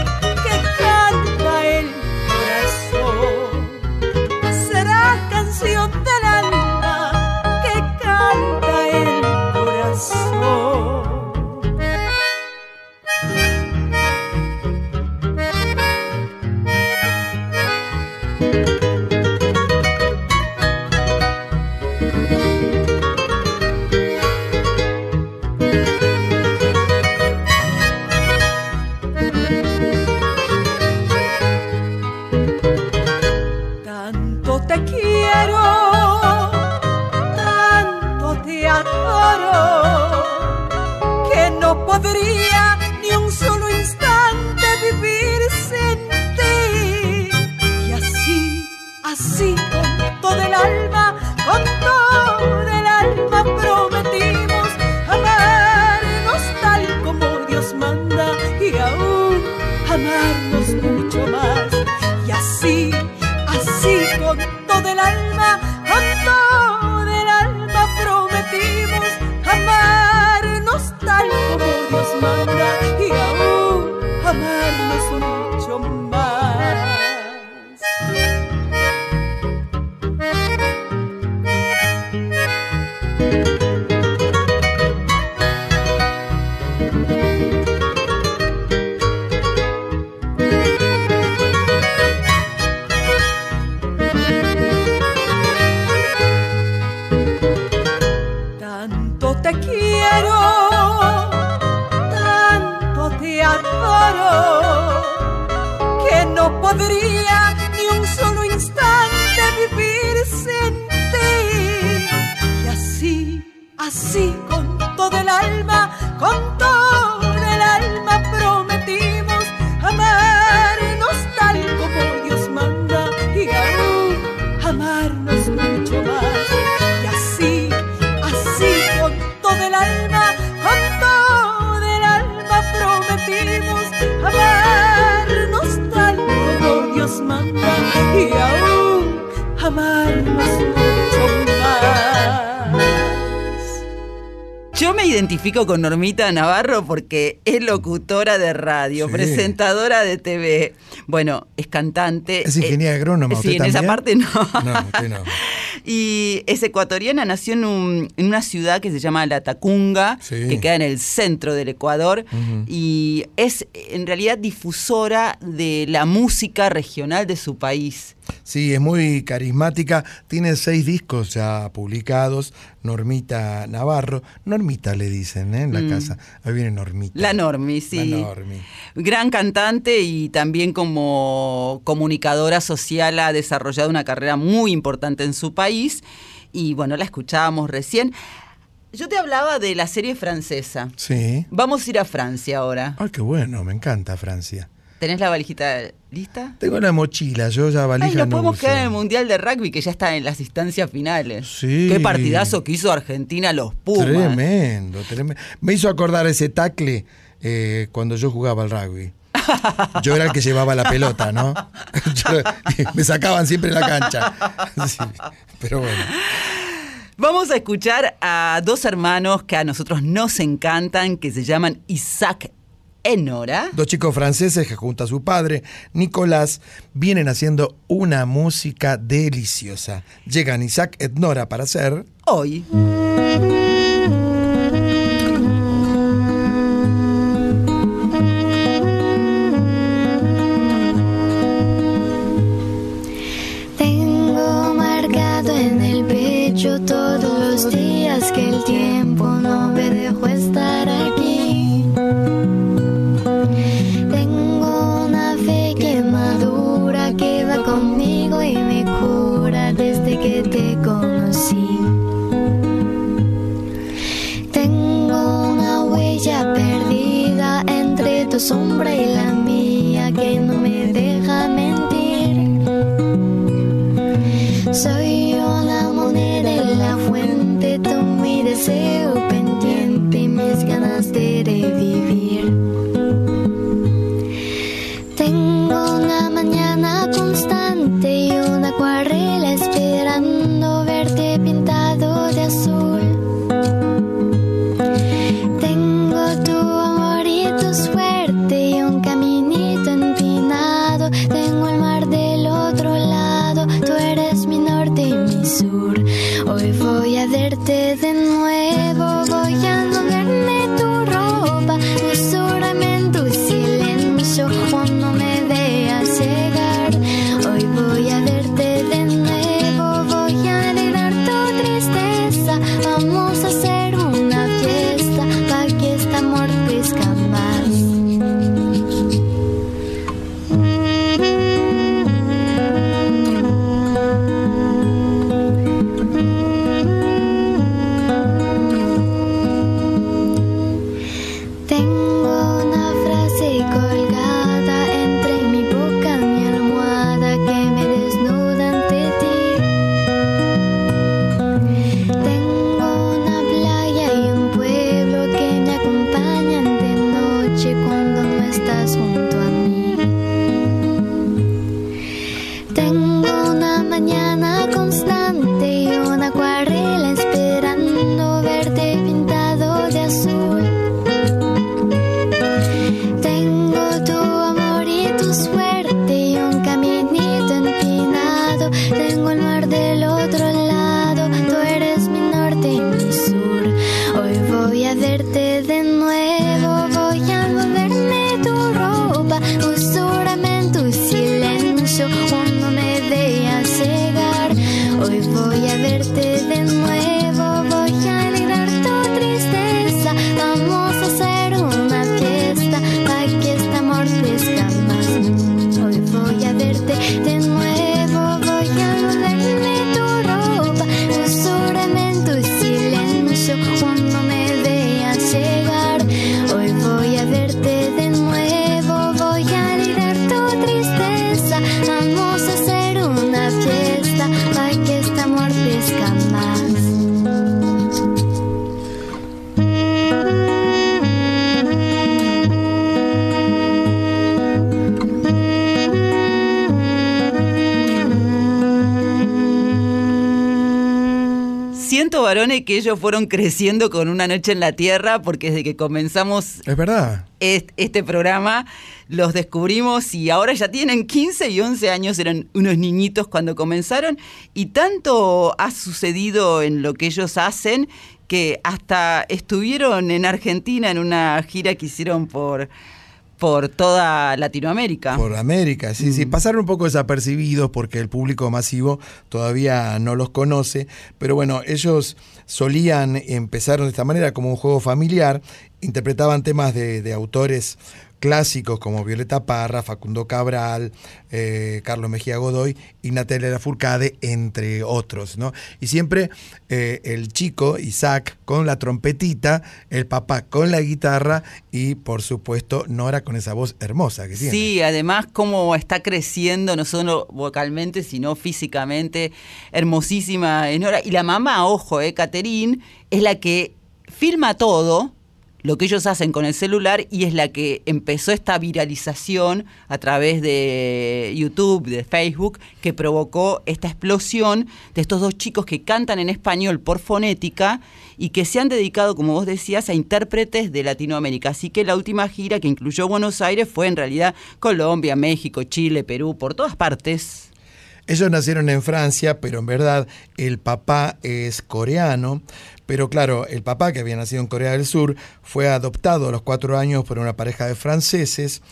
identifico con Normita Navarro porque es locutora de radio, Sí. presentadora de TV. Bueno, es cantante. Es ingeniera eh, agrónoma, Sí, ¿usted en esa también? parte no. No, usted no. Y es ecuatoriana, nació en, un- en una ciudad que se llama La Tacunga, Sí. que queda en el centro del Ecuador, y es en realidad difusora de la música regional de su país. Sí, es muy carismática. Tiene seis discos ya publicados. Normita Navarro. Normita le dicen ¿eh? en la Mm. casa. Ahí viene Normita. La Normi, sí. La Normi. Gran cantante y también como comunicadora social ha desarrollado una carrera muy importante en su país. Y bueno, la escuchábamos recién. Yo te hablaba de la serie francesa. Sí. Vamos a ir a Francia ahora. Ay, qué bueno, me encanta Francia. ¿Tenés la valijita lista? Tengo la mochila, yo ya valija Ay, nos no podemos uso. quedar en el Mundial de Rugby que ya está en las instancias finales. Sí. Qué partidazo que hizo Argentina los Pumas. Tremendo, tremendo. Me hizo acordar ese tacle eh, cuando yo jugaba al rugby. Yo era el que llevaba la pelota, ¿no? Yo- me sacaban siempre en la cancha. Sí, pero bueno. Vamos a escuchar a dos hermanos que a nosotros nos encantan, que se llaman Isaac e Nora. Dos chicos franceses que junto a su padre, Nicolás, vienen haciendo una música deliciosa. Llegan Isaac et Nora para hacer... Hoy. Tu sombra y la mía que no me deja mentir. Soy una moneda en la fuente, tú mi deseo que ellos fueron creciendo con Una Noche en la Tierra, porque desde que comenzamos Es verdad. est- este programa los descubrimos y ahora ya tienen 15 y 11 años, eran unos niñitos cuando comenzaron y tanto ha sucedido en lo que ellos hacen que hasta estuvieron en Argentina en una gira que hicieron por, por toda Latinoamérica. Por América, sí, sí. Pasaron un poco desapercibidos porque el público masivo todavía no los conoce, pero bueno, ellos solían, empezaron de esta manera como un juego familiar, interpretaban temas de, de autores clásicos como Violeta Parra, Facundo Cabral, eh, Carlos Mejía Godoy y Natalia Lafourcade, entre otros, ¿no? Y siempre eh, el chico, Isaac, con la trompetita, el papá con la guitarra y, por supuesto, Nora con esa voz hermosa que tiene. Sí, además cómo está creciendo, no solo vocalmente, sino físicamente, hermosísima Enora. Y la mamá, ojo, eh, Caterín, es la que filma todo, lo que ellos hacen con el celular, y es la que empezó esta viralización a través de YouTube, de Facebook, que provocó esta explosión de estos dos chicos que cantan en español por fonética y que se han dedicado, como vos decías, a intérpretes de Latinoamérica. Así que la última gira que incluyó Buenos Aires fue en realidad Colombia, México, Chile, Perú, por todas partes. Ellos nacieron en Francia, pero en verdad el papá es coreano. Pero claro, el papá, que había nacido en Corea del Sur, fue adoptado a los cuatro años por una pareja de franceses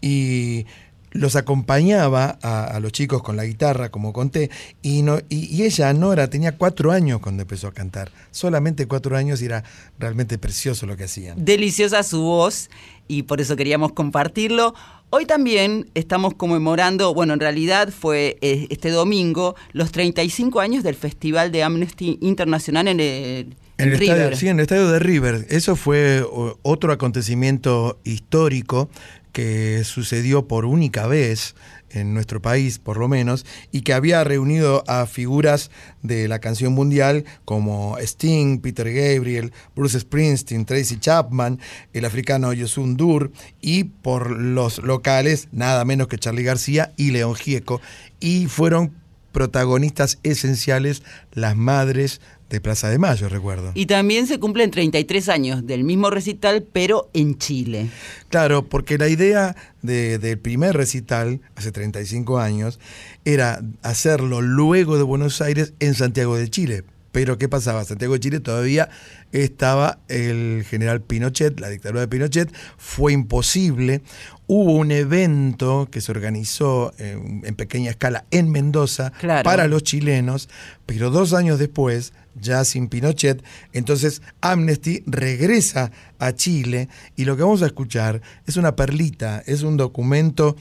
y los acompañaba a, los chicos con la guitarra, como conté, y, no, y, y ella, Nora, tenía cuatro años cuando empezó a cantar. Solamente cuatro años y era realmente precioso lo que hacían. Deliciosa su voz y por eso queríamos compartirlo. Hoy también estamos conmemorando, bueno, en realidad fue eh, este domingo, los 35 años del Festival de Amnesty Internacional en el, En el, River. estadio, sí, en el estadio de River. Eso fue otro acontecimiento histórico que sucedió por única vez en nuestro país, por lo menos, y que había reunido a figuras de la canción mundial como Sting, Peter Gabriel, Bruce Springsteen, Tracy Chapman, el africano Yosun Dur, y por los locales, nada menos que Charlie García y León Gieco, y fueron protagonistas esenciales las madres de Plaza de Mayo, recuerdo. Y también se cumplen 33 años del mismo recital, pero en Chile. Claro, porque la idea de- del primer recital, hace 35 años, era hacerlo luego de Buenos Aires en Santiago de Chile. Pero ¿qué pasaba? Santiago de Chile todavía estaba el general Pinochet, la dictadura de Pinochet, fue imposible. Hubo un evento que se organizó en pequeña escala en Mendoza Claro. para los chilenos, pero dos años después, ya sin Pinochet, entonces Amnesty regresa a Chile y lo que vamos a escuchar es una perlita, es un documento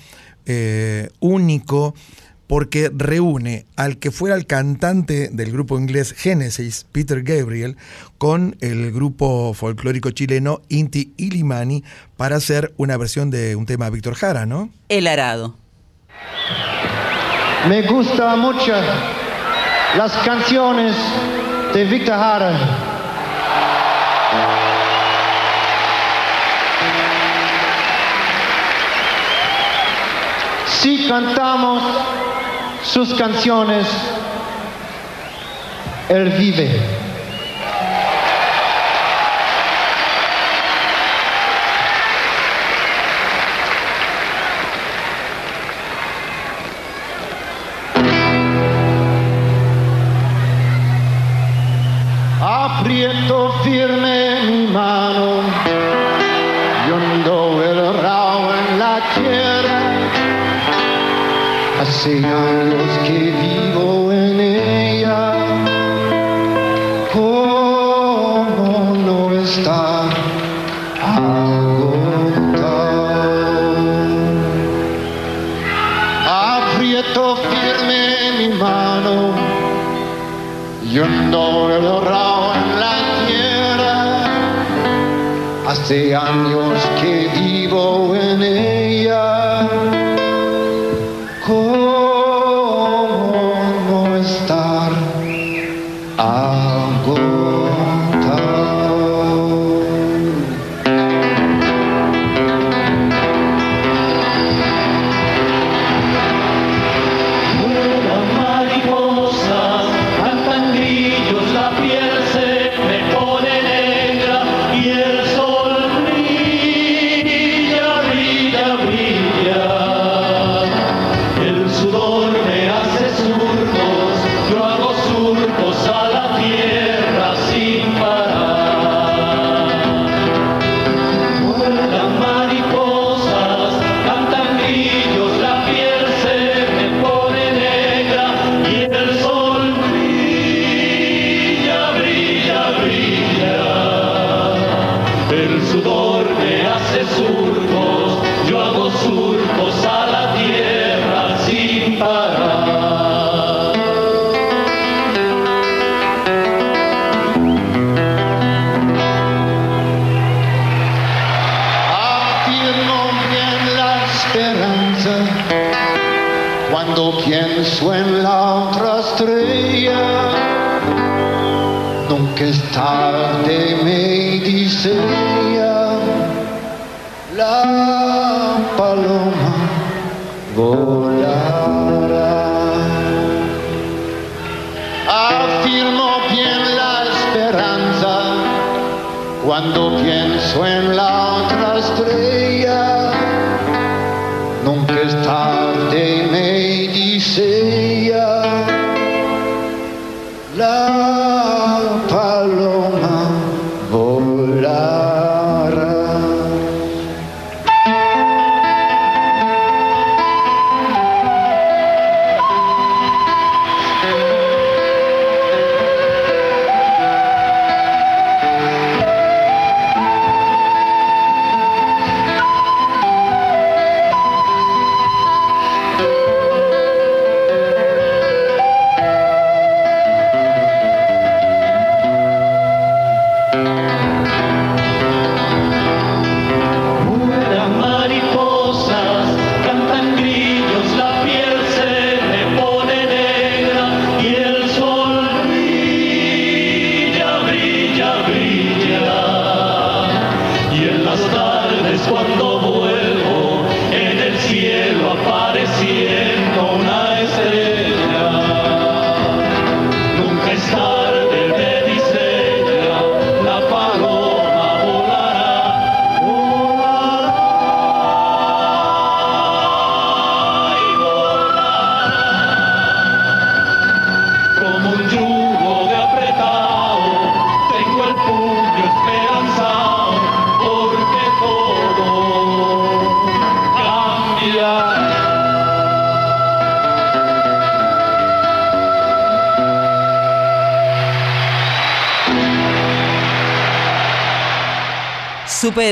eh, único porque reúne al que fuera el cantante del grupo inglés Genesis, Peter Gabriel, con el grupo folclórico chileno Inti Illimani para hacer una versión de un tema de Víctor Jara, ¿no? El arado. Me gusta mucho las canciones de Victor Jara. Si cantamos sus canciones, él vive.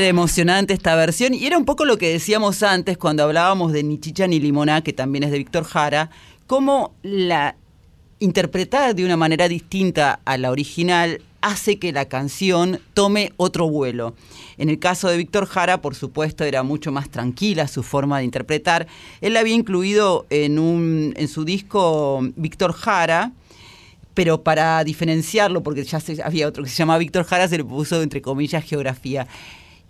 Emocionante esta versión y era un poco lo que decíamos antes cuando hablábamos de Ni Chicha ni Limoná, que también es de Víctor Jara, cómo la interpretada de una manera distinta a la original hace que la canción tome otro vuelo. En el caso de Víctor Jara, por supuesto, era mucho más tranquila su forma de interpretar. Él la había incluido en, un, en su disco Víctor Jara, pero para diferenciarlo, porque ya había otro que se llama Víctor Jara, se le puso entre comillas geografía.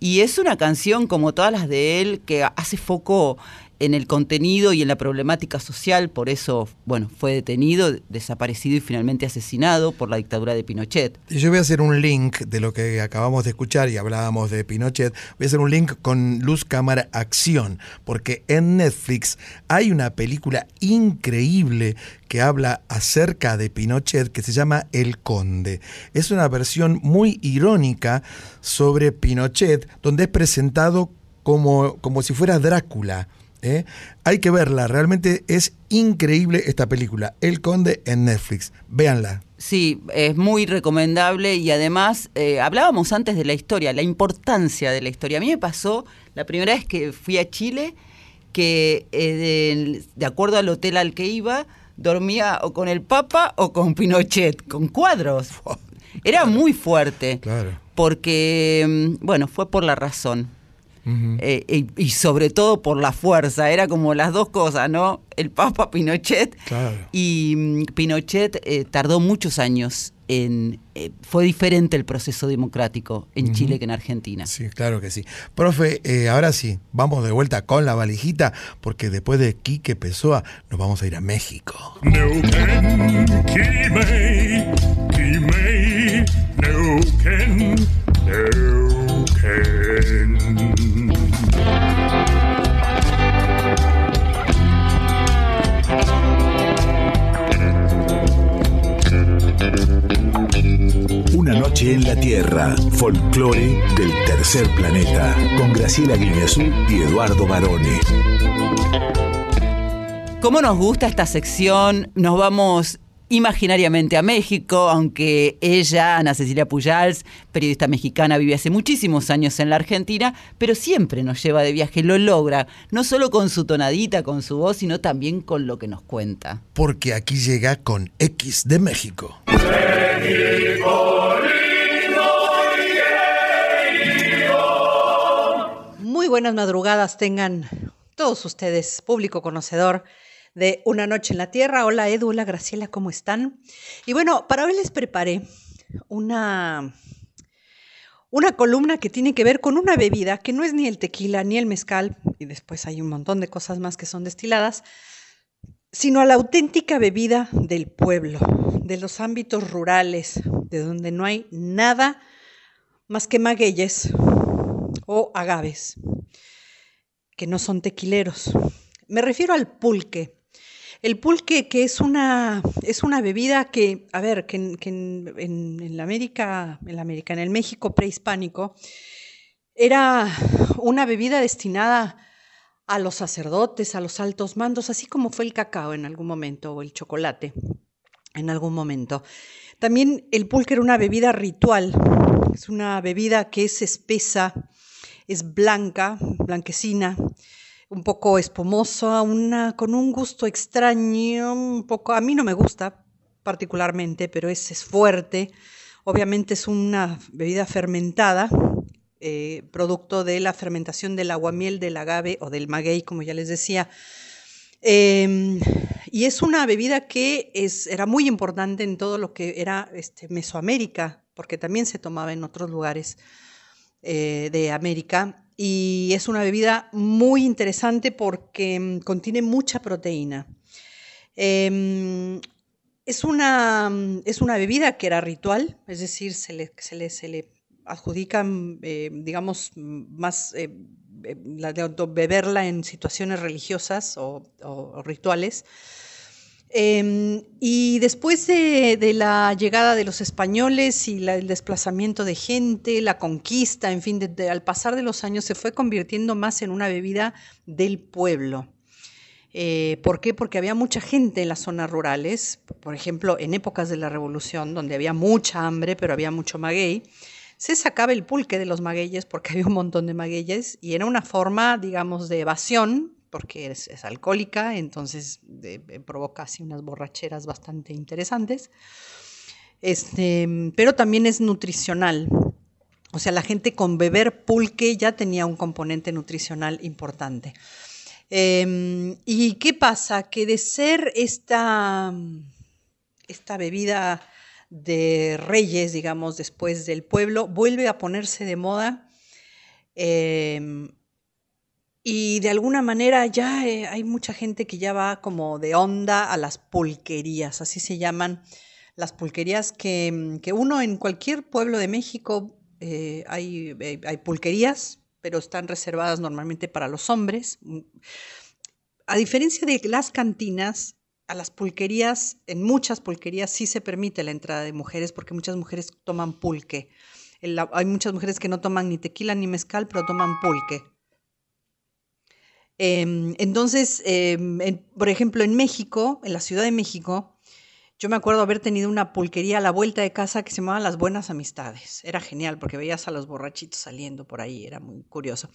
Y es una canción como todas las de él que hace foco en el contenido y en la problemática social, por eso, bueno, fue detenido, desaparecido y finalmente asesinado por la dictadura de Pinochet. Yo voy a hacer un link de lo que acabamos de escuchar y hablábamos de Pinochet. Voy a hacer un link con Luz Cámara Acción, porque en Netflix hay una película increíble que habla acerca de Pinochet que se llama El Conde. Es una versión muy irónica sobre Pinochet, donde es presentado como, como si fuera Drácula. ¿Eh? Hay que verla, realmente es increíble esta película, El Conde en Netflix. Véanla. Sí, es muy recomendable y además eh, hablábamos antes de la historia, la importancia de la historia. A mí me pasó la primera vez que fui a Chile que eh, de, de acuerdo al hotel al que iba dormía o con el Papa o con Pinochet, con cuadros. Era muy fuerte Claro. porque, mm, bueno, fue por la razón. Eh, y, y sobre todo por la fuerza, era como las dos cosas, ¿no? El Papa Pinochet Claro. y mm, Pinochet eh, tardó muchos años en... eh, fue diferente el proceso democrático en. Chile que en Argentina. Sí, claro que sí. Profe, eh, ahora sí, vamos de vuelta con la valijita, porque después de Quique Pessoa nos vamos a ir a México. Neuquén, Quimei, Quimei, Neuquén, Neuquén. Noche en la Tierra, folclore del tercer planeta, con Graciela Guineazú y Eduardo Barone. ¿Cómo nos gusta esta sección? Nos vamos imaginariamente a México, aunque ella, Ana Cecilia Pujals, periodista mexicana, vive hace muchísimos años en la Argentina, pero siempre nos lleva de viaje, lo logra, no solo con su tonadita, con su voz, sino también con lo que nos cuenta. Porque aquí llega con X de México. Muy buenas madrugadas tengan todos ustedes, público conocedor de Una Noche en la Tierra. Hola Edu, hola Graciela, ¿cómo están? Y bueno, para hoy les preparé una, una columna que tiene que ver con una bebida que no es ni el tequila ni el mezcal, y después hay un montón de cosas más que son destiladas, sino a la auténtica bebida del pueblo, de los ámbitos rurales, de donde no hay nada más que magueyes o agaves, que no son tequileros. Me refiero al pulque. El pulque, que es una, es una bebida que, a ver, que, en, en, América, en la América, en el México prehispánico, era una bebida destinada a los sacerdotes, a los altos mandos, así como fue el cacao en algún momento, o el chocolate en algún momento. También el pulque era una bebida ritual, es una bebida que es espesa, es blanca, blanquecina, un poco espumosa, una, con un gusto extraño, un poco, a mí no me gusta particularmente, pero es, es fuerte. Obviamente es una bebida fermentada, eh, producto de la fermentación del aguamiel, del agave o del maguey, como ya les decía. Eh, y es una bebida que es, era muy importante en todo lo que era este, Mesoamérica, porque también se tomaba en otros lugares eh, de América. Y es una bebida muy interesante porque mm, contiene mucha proteína. Eh, es, una, es una bebida que era ritual, es decir, se le, se le, se le adjudican, eh, digamos, más eh, de beberla en situaciones religiosas o rituales. Eh, y después de, la llegada de los españoles y el desplazamiento de gente, la conquista, en fin, de, al pasar de los años se fue convirtiendo más en una bebida del pueblo. Eh, ¿Por qué? Porque había mucha gente en las zonas rurales, por ejemplo, en épocas de la Revolución, donde había mucha hambre, pero había mucho maguey se sacaba el pulque de los magueyes porque había un montón de magueyes y era una forma, digamos, de evasión, porque es, alcohólica, entonces de, de, provoca así unas borracheras bastante interesantes, este, pero también es nutricional. O sea, la gente con beber pulque ya tenía un componente nutricional importante. Eh, ¿Y qué pasa? Que de ser esta, esta bebida de reyes, digamos, después del pueblo, vuelve a ponerse de moda. Eh, y de alguna manera ya eh, hay mucha gente que ya va como de onda a las pulquerías, así se llaman las pulquerías que, que uno en cualquier pueblo de México eh, hay, eh, hay pulquerías, pero están reservadas normalmente para los hombres. A diferencia de las cantinas, a las pulquerías, en muchas pulquerías sí se permite la entrada de mujeres porque muchas mujeres toman pulque. Hay muchas mujeres que no toman ni tequila ni mezcal, pero toman pulque. Eh, entonces, en, por ejemplo, en México, en la Ciudad de México, yo me acuerdo haber tenido una pulquería a la vuelta de casa que se llamaba Las Buenas Amistades. Era genial porque veías a los borrachitos saliendo por ahí, era muy curioso.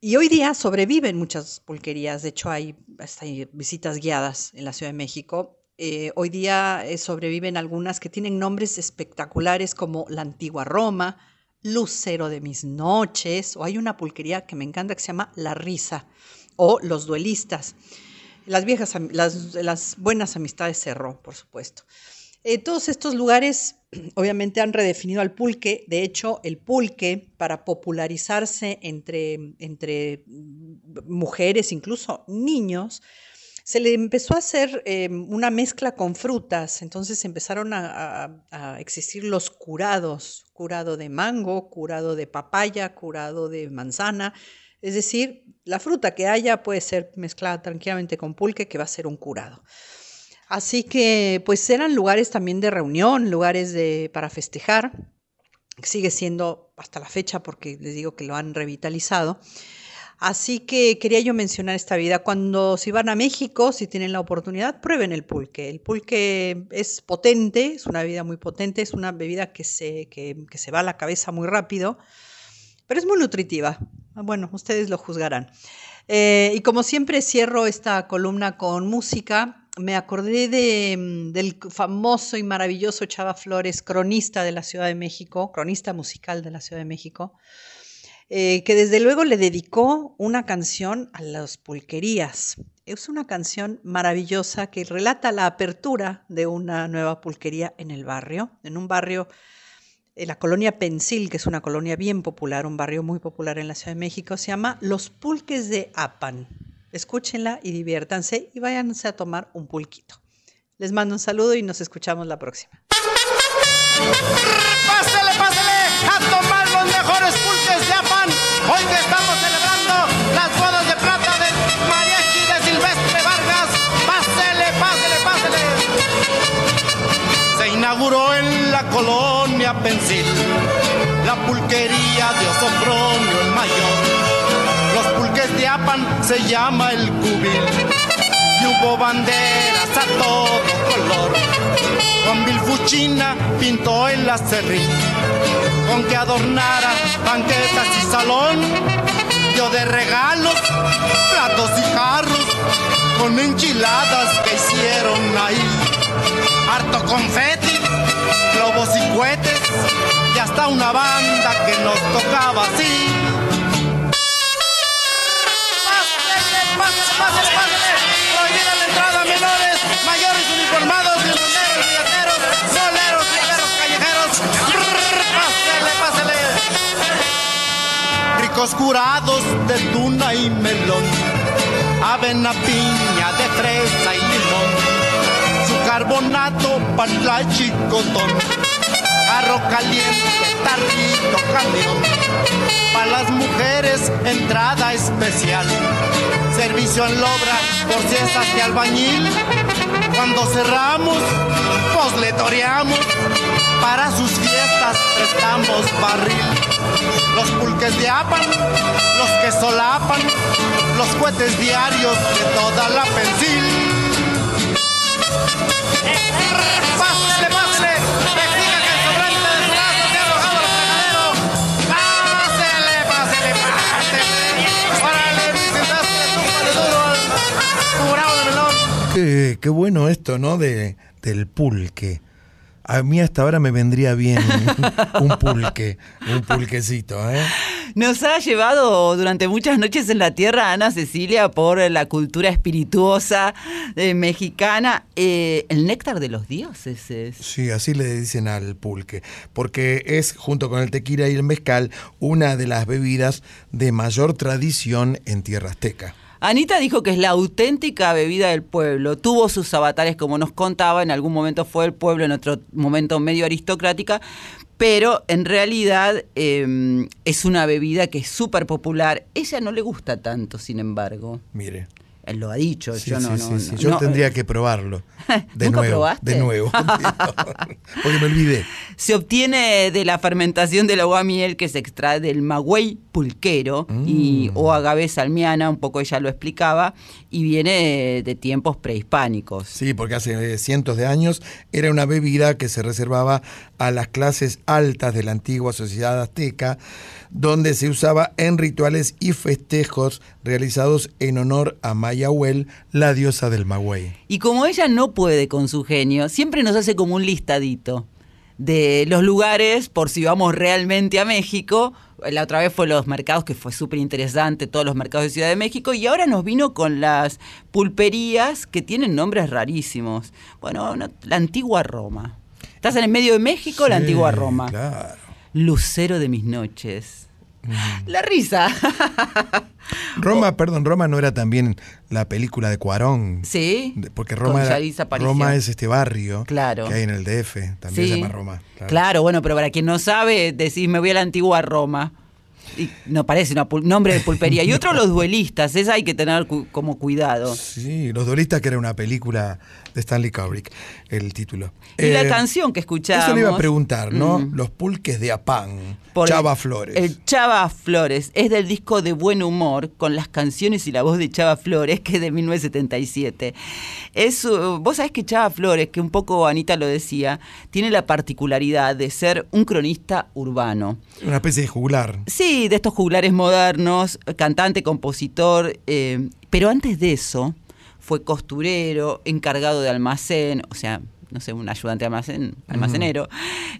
Y hoy día sobreviven muchas pulquerías, de hecho hay, hasta hay visitas guiadas en la Ciudad de México. Eh, hoy día eh, sobreviven algunas que tienen nombres espectaculares como la antigua Roma, Lucero de mis noches, o hay una pulquería que me encanta que se llama La Risa, o Los Duelistas. Las viejas, las, buenas amistades cerró, por supuesto. Eh, todos estos lugares obviamente han redefinido al pulque. De hecho, el pulque, para popularizarse entre, entre mujeres, incluso niños, se le empezó a hacer eh, una mezcla con frutas. Entonces empezaron a, a, a, existir los curados, curado de mango, curado de papaya, curado de manzana. Es decir, la fruta que haya puede ser mezclada tranquilamente con pulque, que va a ser un curado. Así que pues eran lugares también de reunión, lugares de, para festejar, sigue siendo hasta la fecha porque les digo que lo han revitalizado. Así que quería yo mencionar esta vida. Cuando si van a México, si tienen la oportunidad, prueben el pulque. El pulque es potente, es una bebida muy potente, es una bebida que se, que, se va a la cabeza muy rápido, pero es muy nutritiva. Bueno, ustedes lo juzgarán. Eh, y como siempre cierro esta columna con música, me acordé de, mm, del famoso y maravilloso Chava Flores, cronista de la Ciudad de México, cronista musical de la Ciudad de México, eh, que desde luego le dedicó una canción a las pulquerías. Es una canción maravillosa que relata la apertura de una nueva pulquería en el barrio, en un barrio, en la colonia Pensil, que es una colonia bien popular, un barrio muy popular en la Ciudad de México, se llama Los Pulques de Apan. Escúchenla y diviértanse y váyanse a tomar un pulquito. Les mando un saludo y nos escuchamos la próxima. Pásele, pásele a tomar los mejores pulques. Hoy que estamos celebrando las bodas de plata del mariachi de Silvestre Vargas. Pásele, pásele, pásele. Se inauguró en la colonia Pensil la pulquería de Osofronio el Mayor. Los pulques de Apan se llama el cubil hubo banderas a todo color. Con Vilfuchina pintó el acerrín, con que adornara banquetas y salón. Dio de regalos platos y jarros, con enchiladas que hicieron ahí. Harto confeti, globos y cohetes, y hasta una banda que nos tocaba así. Curados de tuna y melón, avena, piña, de fresa y limón. Su carbonato, para chicotón, carro caliente, tarrito, camión. Para las mujeres, entrada especial. Servicio en lobra por ciestas de albañil. Cuando cerramos, pues le. Para sus fiestas prestamos barril. Los pulques de Apan, los que solapan, los cohetes diarios de toda la pensil. Pásele, pásele, exija que el sobrante de su brazo se ha arrojado al pásele, pásele. Órale, mi sentaste, túmbale duro al curado de melón. Qué, qué bueno esto, ¿no? De, del pulque. A mí hasta ahora me vendría bien un pulque, un pulquecito, ¿eh? Nos ha llevado durante muchas noches en la tierra Ana Cecilia por la cultura espirituosa eh, mexicana. Eh, el néctar de los dioses es. Sí, así le dicen al pulque, porque es, junto con el tequila y el mezcal, una de las bebidas de mayor tradición en tierra azteca. Anita dijo que es la auténtica bebida del pueblo. Tuvo sus avatares, como nos contaba, en algún momento fue el pueblo, en otro momento medio aristocrática, pero en realidad eh, es una bebida que es súper popular. Ella no le gusta tanto, sin embargo. Mire. Él lo ha dicho, Sí, yo no, sí, no, sí, no, Yo no. tendría que probarlo. De ¿Nunca nuevo. probaste? De nuevo. Porque me olvidé. Se obtiene de la fermentación del agua miel que se extrae del magüey pulquero y, o agave salmiana, un poco ella lo explicaba, y viene de tiempos prehispánicos. Sí, porque hace eh, cientos de años era una bebida que se reservaba a las clases altas de la antigua sociedad azteca, donde se usaba en rituales y festejos realizados en honor a Mayahuel, la diosa del Magüey. Y como ella no puede con su genio, siempre nos hace como un listadito de los lugares, por si vamos realmente a México. La otra vez fue los mercados, que fue súper interesante, todos los mercados de Ciudad de México, y ahora nos vino con las pulperías que tienen nombres rarísimos. Bueno, no- la antigua Roma. Estás en el medio de México, la antigua Roma. Claro. Lucero de mis noches. La risa. Roma, perdón, Roma no era también la película de Cuarón. Sí. Porque Roma, era-. Roma es este barrio Claro. que hay en el DF, también Sí. se llama Roma. claro. Claro. bueno, pero para quien no sabe, decís, me voy a la antigua Roma. Y no parece un nombre de pulpería. Y otro, los duelistas. Esa hay que tener cu- como cuidado. Sí, Los Duelistas, que era una película de Stanley Kubrick, el título. Y la Eh, canción que escuchamos. Eso le iba a preguntar, ¿no? Mm. Los pulques de Apán, Por Chava Flores. El Chava Flores es del disco de Buen Humor con las canciones y la voz de Chava Flores, que es de 1977. Es, uh, vos sabés que Chava Flores, que un poco Anita lo decía, tiene la particularidad de ser un cronista urbano. Una especie de juglar. Sí, de estos juglares modernos, cantante, compositor, eh, pero antes de eso fue costurero, encargado de almacén, o sea, no sé, un ayudante almacén, almacenero,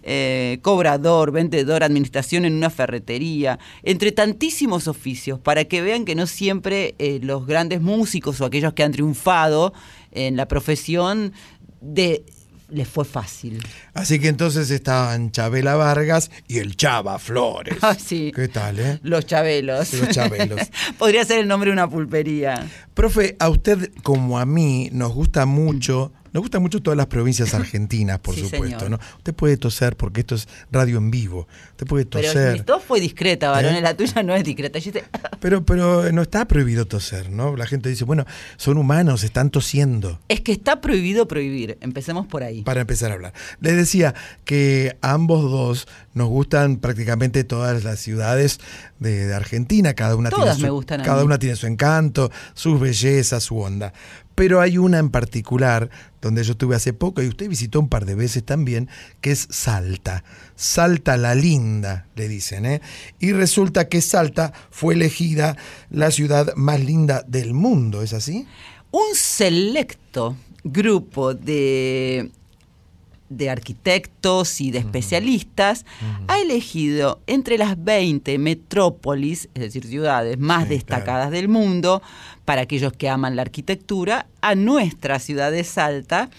eh, cobrador, vendedor, administración en una ferretería, entre tantísimos oficios, para que vean que no siempre eh, los grandes músicos o aquellos que han triunfado en la profesión de les fue fácil. Así que entonces estaban Chabela Vargas y el Chava Flores. Ah, sí. ¿Qué tal, eh? Los chabelos. Los chabelos. Podría ser el nombre de una pulpería. Profe, a usted como a mí nos gusta mucho, nos gustan mucho todas las provincias argentinas, por Sí, supuesto, señor. ¿no? Usted puede toser porque esto es radio en vivo. Usted puede Pero toser. mi tos fue discreta, varón, ¿Eh? la tuya no es discreta. Te- Pero, pero no está prohibido toser, ¿no? La gente dice, bueno, son humanos, están tosiendo. Es que está prohibido prohibir. Empecemos por ahí. Para empezar a hablar. Les decía que ambos dos nos gustan prácticamente todas las ciudades de, de Argentina, cada una Todas tiene su, me gustan a cada mí. una tiene su encanto, sus bellezas, su onda. Pero hay una en particular donde yo estuve hace poco y usted visitó un par de veces también, que es Salta. Salta la linda, le dicen, ¿eh? Y resulta que Salta fue elegida la ciudad más linda del mundo, ¿es así? Un selecto grupo de, de arquitectos y de especialistas ha elegido entre las 20 metrópolis, es decir, ciudades más Sí, destacadas del mundo, para aquellos que aman la arquitectura, a nuestra ciudad de Salta.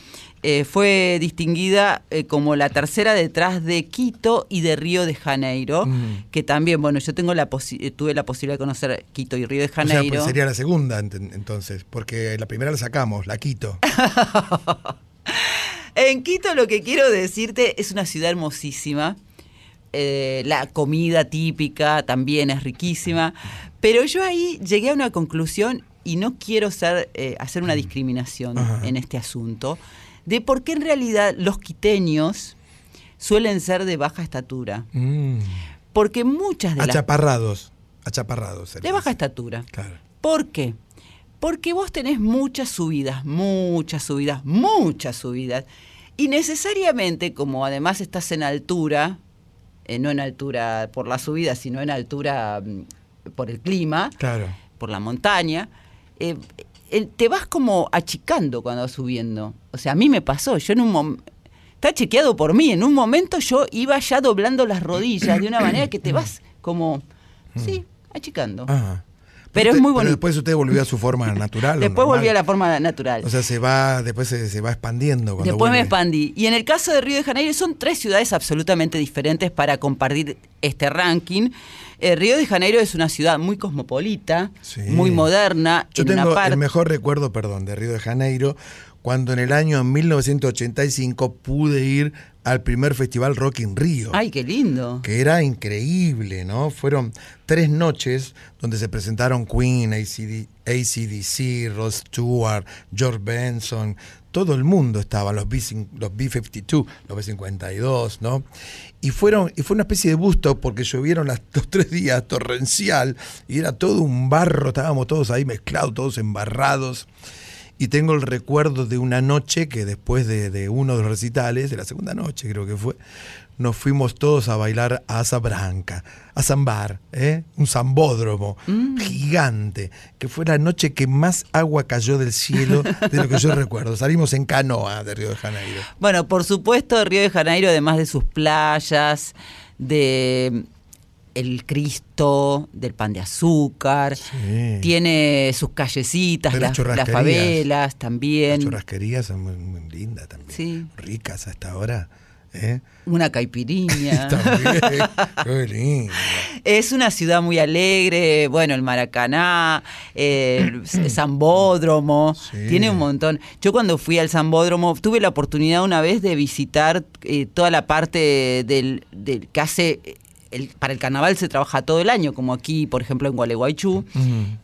eh, fue distinguida eh, como la tercera detrás de Quito y de Río de Janeiro, Mm. que también, bueno, yo tengo la posi- tuve la posibilidad de conocer Quito y Río de O sea, Janeiro. pues sería la segunda ent- entonces, porque la primera la sacamos, la quito. En Quito lo que quiero decirte es una ciudad hermosísima. Eh, la comida típica también es riquísima. Pero yo ahí llegué a una conclusión y no quiero ser, eh, hacer una discriminación Ajá. en este asunto, de por qué en realidad los quiteños suelen ser de baja estatura. Mm. Porque muchas de las... Achaparrados. Achaparrados. De baja estatura. Claro. ¿Por qué? Porque vos tenés muchas subidas, muchas subidas, muchas subidas. Y necesariamente, como además estás en altura, eh, no en altura por la subida, sino en altura mm, por el clima, Claro. por la montaña, eh, eh, te vas como achicando cuando vas subiendo. O sea, a mí me pasó, yo en un momento... Está chequeado por mí, en un momento yo iba ya doblando las rodillas de una manera que te vas como, sí, achicando. Ajá. Pero es muy bonito. después usted volvió a su forma natural. Después volví a la forma natural. O sea, se va, después se, se va expandiendo. Cuando Después me expandí. Y en el caso de Río de Janeiro son tres ciudades absolutamente diferentes para compartir este ranking. Eh, Río de Janeiro es una ciudad muy cosmopolita, Sí. muy moderna. Yo en tengo una parte. el mejor recuerdo, perdón, de Río de Janeiro, cuando en el año 1985 pude ir al primer festival Rock in Río. Ay, qué lindo. que era increíble, ¿no? Fueron tres noches donde se presentaron Queen, ACD, ACDC, Rod Stewart, George Benson, todo el mundo estaba, los, B, los B-52, los B-52, ¿no? Y, fueron, y fue una especie de busto porque llovieron las, los tres días torrencial y era todo un barro, estábamos todos ahí mezclados, todos embarrados. Y tengo el recuerdo de una noche que después de, de uno de los recitales, de la segunda noche creo que fue, nos fuimos todos a bailar a Branca, a zambar, ¿eh? un zambódromo gigante, que fue la noche que más agua cayó del cielo de lo que yo recuerdo. Salimos en canoa de Río de Janeiro. Bueno, por supuesto, Río de Janeiro, además de sus playas, de el Cristo, del pan de azúcar, tiene sus callecitas, las favelas también. Las churrasquerías son muy, muy lindas también. Sí. Ricas hasta ahora. ¿eh? Una lindo. Es una ciudad muy alegre, bueno, el Maracaná, el Zambódromo, tiene un montón. Yo cuando fui al Zambódromo tuve la oportunidad una vez de visitar eh, toda la parte del, del que hace, el, para el carnaval se trabaja todo el año, como aquí, por ejemplo, en Gualeguaychú.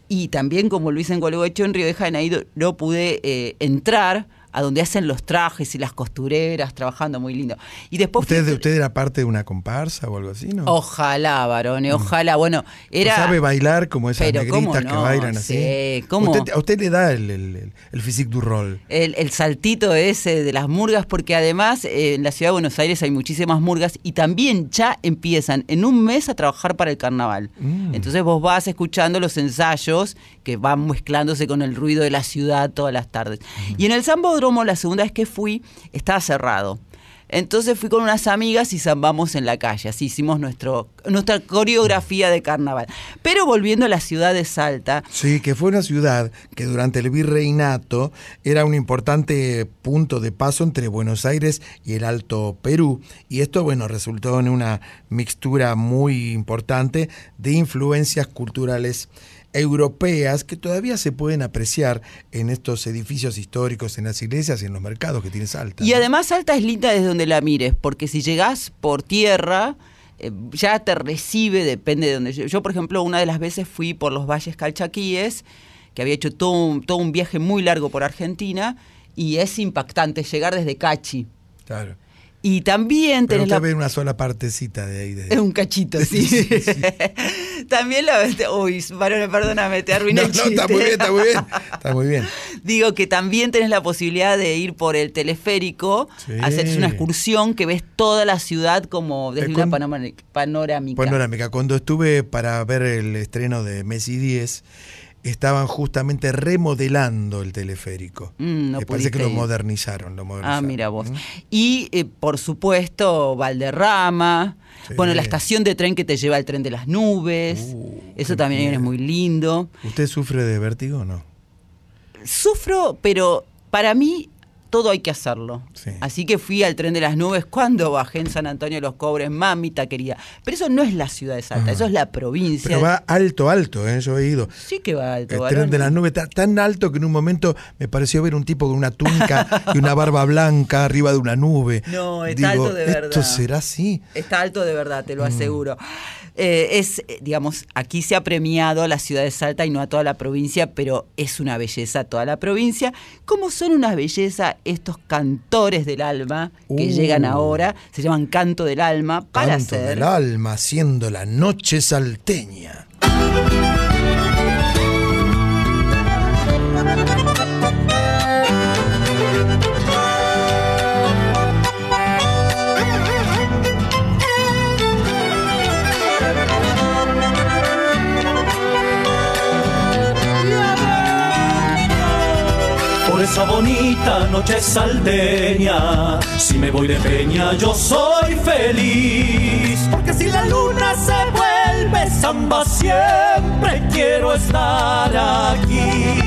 Y también como lo hice en Gualeguaychú, en Río de Janeiro, no pude eh, entrar a donde hacen los trajes y las costureras, trabajando muy lindo. Y después fui- ¿Usted, ¿Usted era parte de una comparsa o algo así, no? Ojalá, varones, ojalá. Bueno, era. ¿Sabe bailar como esas Pero ¿cómo negritas que bailan así? Sí, ¿cómo? ¿Usted, a usted le da el, el, el- el physique du rol. El, el saltito ese de las murgas, porque además eh, en la ciudad de Buenos Aires hay muchísimas murgas y también ya empiezan en un mes a trabajar para el carnaval. Mm. Entonces vos vas escuchando los ensayos que van mezclándose con el ruido de la ciudad todas las tardes. Y en el Zambódromo, la segunda vez que fui, estaba cerrado. Entonces fui con unas amigas y zambamos en la calle. Así hicimos nuestro, nuestra coreografía de carnaval. Pero volviendo a la ciudad de Salta, Sí, que fue una ciudad que durante el virreinato era un importante punto de paso entre Buenos Aires y el Alto Perú. Y esto, bueno, resultó en una mixtura muy importante de influencias culturales europeas que todavía se pueden apreciar en estos edificios históricos, en las iglesias y en los mercados que tiene Salta. Y además Salta es linda desde donde la mires, porque si llegás por tierra, eh, ya te recibe, depende de donde yo. Yo, por ejemplo, una de las veces fui por los valles calchaquíes, que había hecho todo un, todo un viaje muy largo por Argentina, y es impactante llegar desde Cachi. Claro. Y también Pero tenés la... una sola partecita de ahí. De... Es un cachito, sí. también la... Uy, varón, perdóname, te arruiné No, el no, chiste. está muy bien, está muy bien. Está muy bien. Digo que también tenés la posibilidad de ir por el teleférico, Sí. hacer una excursión que ves toda la ciudad como desde Eh, una panorámica. Panorámica. Cuando estuve para ver el estreno de Messi 10, estaban justamente remodelando el teleférico. Mm, no Me parece que lo modernizaron, lo Ah, modernizaron. mira vos. Y eh, por supuesto, Valderrama. Sí. Bueno, la estación de tren que te lleva al tren de las nubes. Uh, Eso también es muy lindo. ¿Usted sufre de vértigo o no? Sufro, pero para mí todo hay que hacerlo. Sí. Así que fui al tren de las nubes cuando bajé en San Antonio de los Cobres, mamita querida. Pero eso no es la ciudad de Salta, Ajá. eso es la provincia. Pero va alto, alto, ¿eh? yo he ido. Sí que va alto, El varón. tren de las nubes está tan alto que en un momento me pareció ver un tipo con una túnica y una barba blanca arriba de una nube. No, está Digo, alto de ¿Esto verdad. será así? Está alto de verdad, te lo Mm. aseguro. Eh, es, eh, digamos, aquí se ha premiado a la ciudad de Salta y no a toda la provincia, pero es una belleza toda la provincia. ¿Cómo son una belleza estos cantores del alma que Uh. llegan ahora? Se llaman Canto del Alma para Canto hacer. del alma haciendo la noche salteña. Esa bonita noche salteña, si me voy de peña yo soy feliz. Porque si la luna se vuelve samba siempre quiero estar aquí.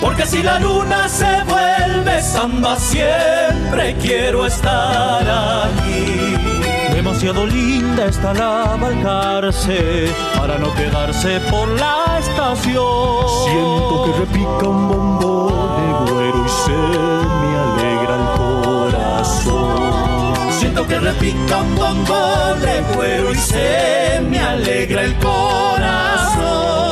Porque si la luna se vuelve samba siempre quiero estar aquí. Demasiado linda está la Balcarce para no quedarse por la estación. Siento que repica un bombón de güero y se me corazón. Siento que repica un bombón de güero y se me alegra el corazón.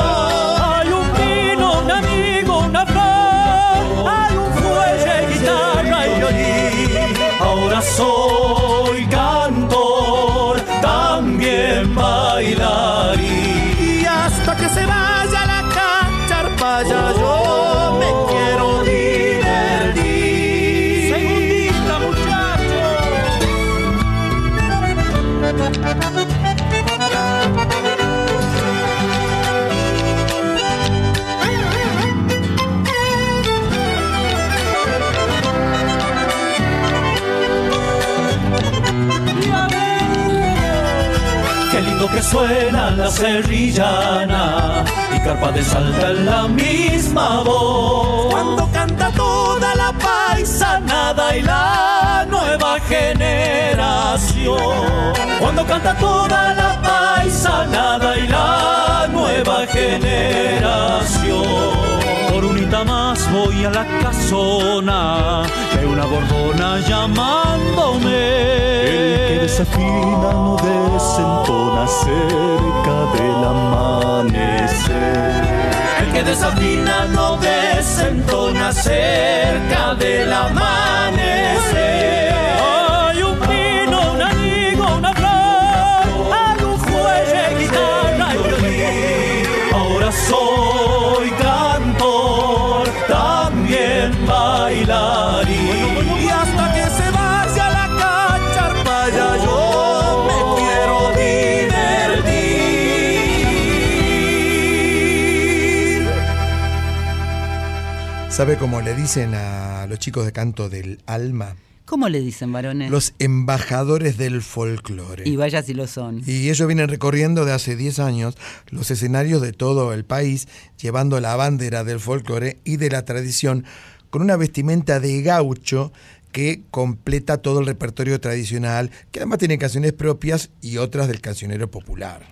Suena la serrillana y carpa de salta en la misma voz. Cuando canta toda la paisanada y la nueva generación. Cuando canta toda la paisanada y la nueva generación. Por unita más voy a la casona, hay una bordona llamándome. El que desafina no desentona cerca del amanecer. El que desafina no desentona cerca del amanecer. ¿Sabe cómo le dicen a los chicos de canto del alma? ¿Cómo le dicen, varones? Los embajadores del folclore. Y vaya si lo son. Y ellos vienen recorriendo de hace 10 años los escenarios de todo el país, llevando la bandera del folclore y de la tradición, con una vestimenta de gaucho que completa todo el repertorio tradicional, que además tiene canciones propias y otras del cancionero popular.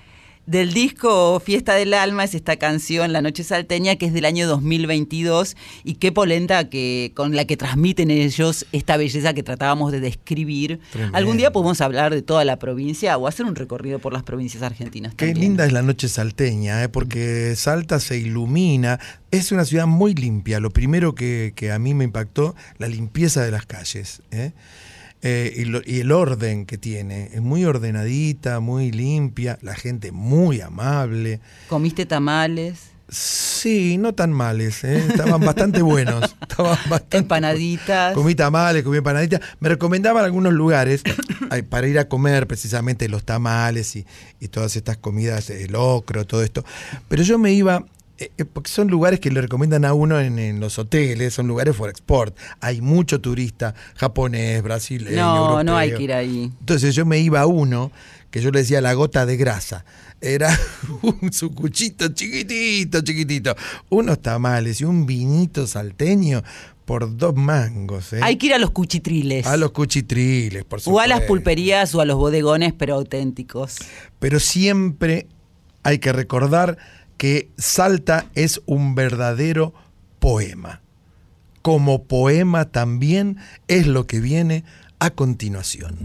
Del disco Fiesta del Alma es esta canción La Noche Salteña que es del año 2022 y qué polenta que con la que transmiten ellos esta belleza que tratábamos de describir. Tremendo. Algún día podemos hablar de toda la provincia o hacer un recorrido por las provincias argentinas. Qué también. linda es la noche salteña, ¿eh? porque Salta se ilumina. Es una ciudad muy limpia. Lo primero que, que a mí me impactó, la limpieza de las calles. ¿eh? Eh, y, lo- y el orden que tiene. Es muy ordenadita, muy limpia. La gente muy amable. ¿Comiste tamales? Sí, no tan males. ¿eh? Estaban bastante buenos. Estaban bastante Empanaditas. Comí tamales, comí empanaditas. Me recomendaban algunos lugares para ir a comer precisamente los tamales y, y todas estas comidas, el locro, todo esto. Pero yo me iba, eh, eh, porque son lugares que le recomiendan a uno en, en los hoteles, son lugares for export. Hay mucho turista japonés, brasileño. No, no hay que ir ahí. Entonces yo me iba a uno que yo le decía la gota de grasa. Era un sucuchito chiquitito, chiquitito. Unos tamales y un vinito salteño por dos mangos. ¿eh? Hay que ir a los cuchitriles. A los cuchitriles, por supuesto. o a las pulperías o a los bodegones, pero auténticos. Pero siempre hay que recordar que Salta es un verdadero poema. Como poema también es lo que viene a continuación.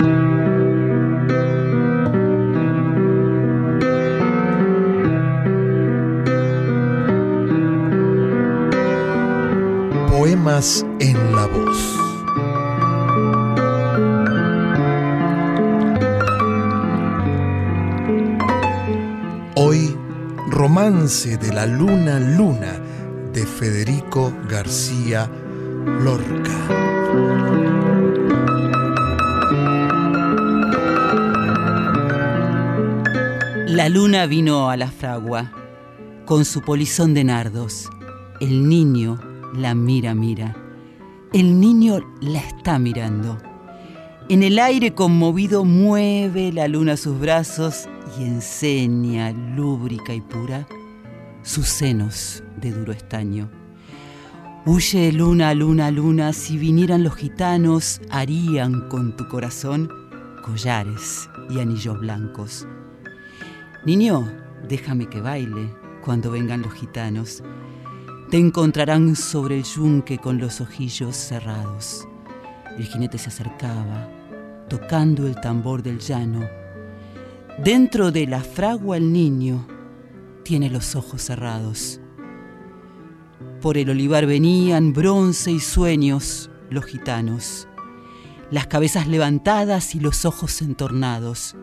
Poemas en la voz. Romance de la Luna Luna de Federico García Lorca. La luna vino a la fragua con su polizón de nardos. El niño la mira, mira. El niño la está mirando. En el aire conmovido mueve la luna sus brazos y enseña, lúbrica y pura, sus senos de duro estaño. Huye luna, luna, luna, si vinieran los gitanos, harían con tu corazón collares y anillos blancos. Niño, déjame que baile cuando vengan los gitanos. Te encontrarán sobre el yunque con los ojillos cerrados. El jinete se acercaba, tocando el tambor del llano. Dentro de la fragua el niño tiene los ojos cerrados. Por el olivar venían bronce y sueños los gitanos, las cabezas levantadas y los ojos entornados.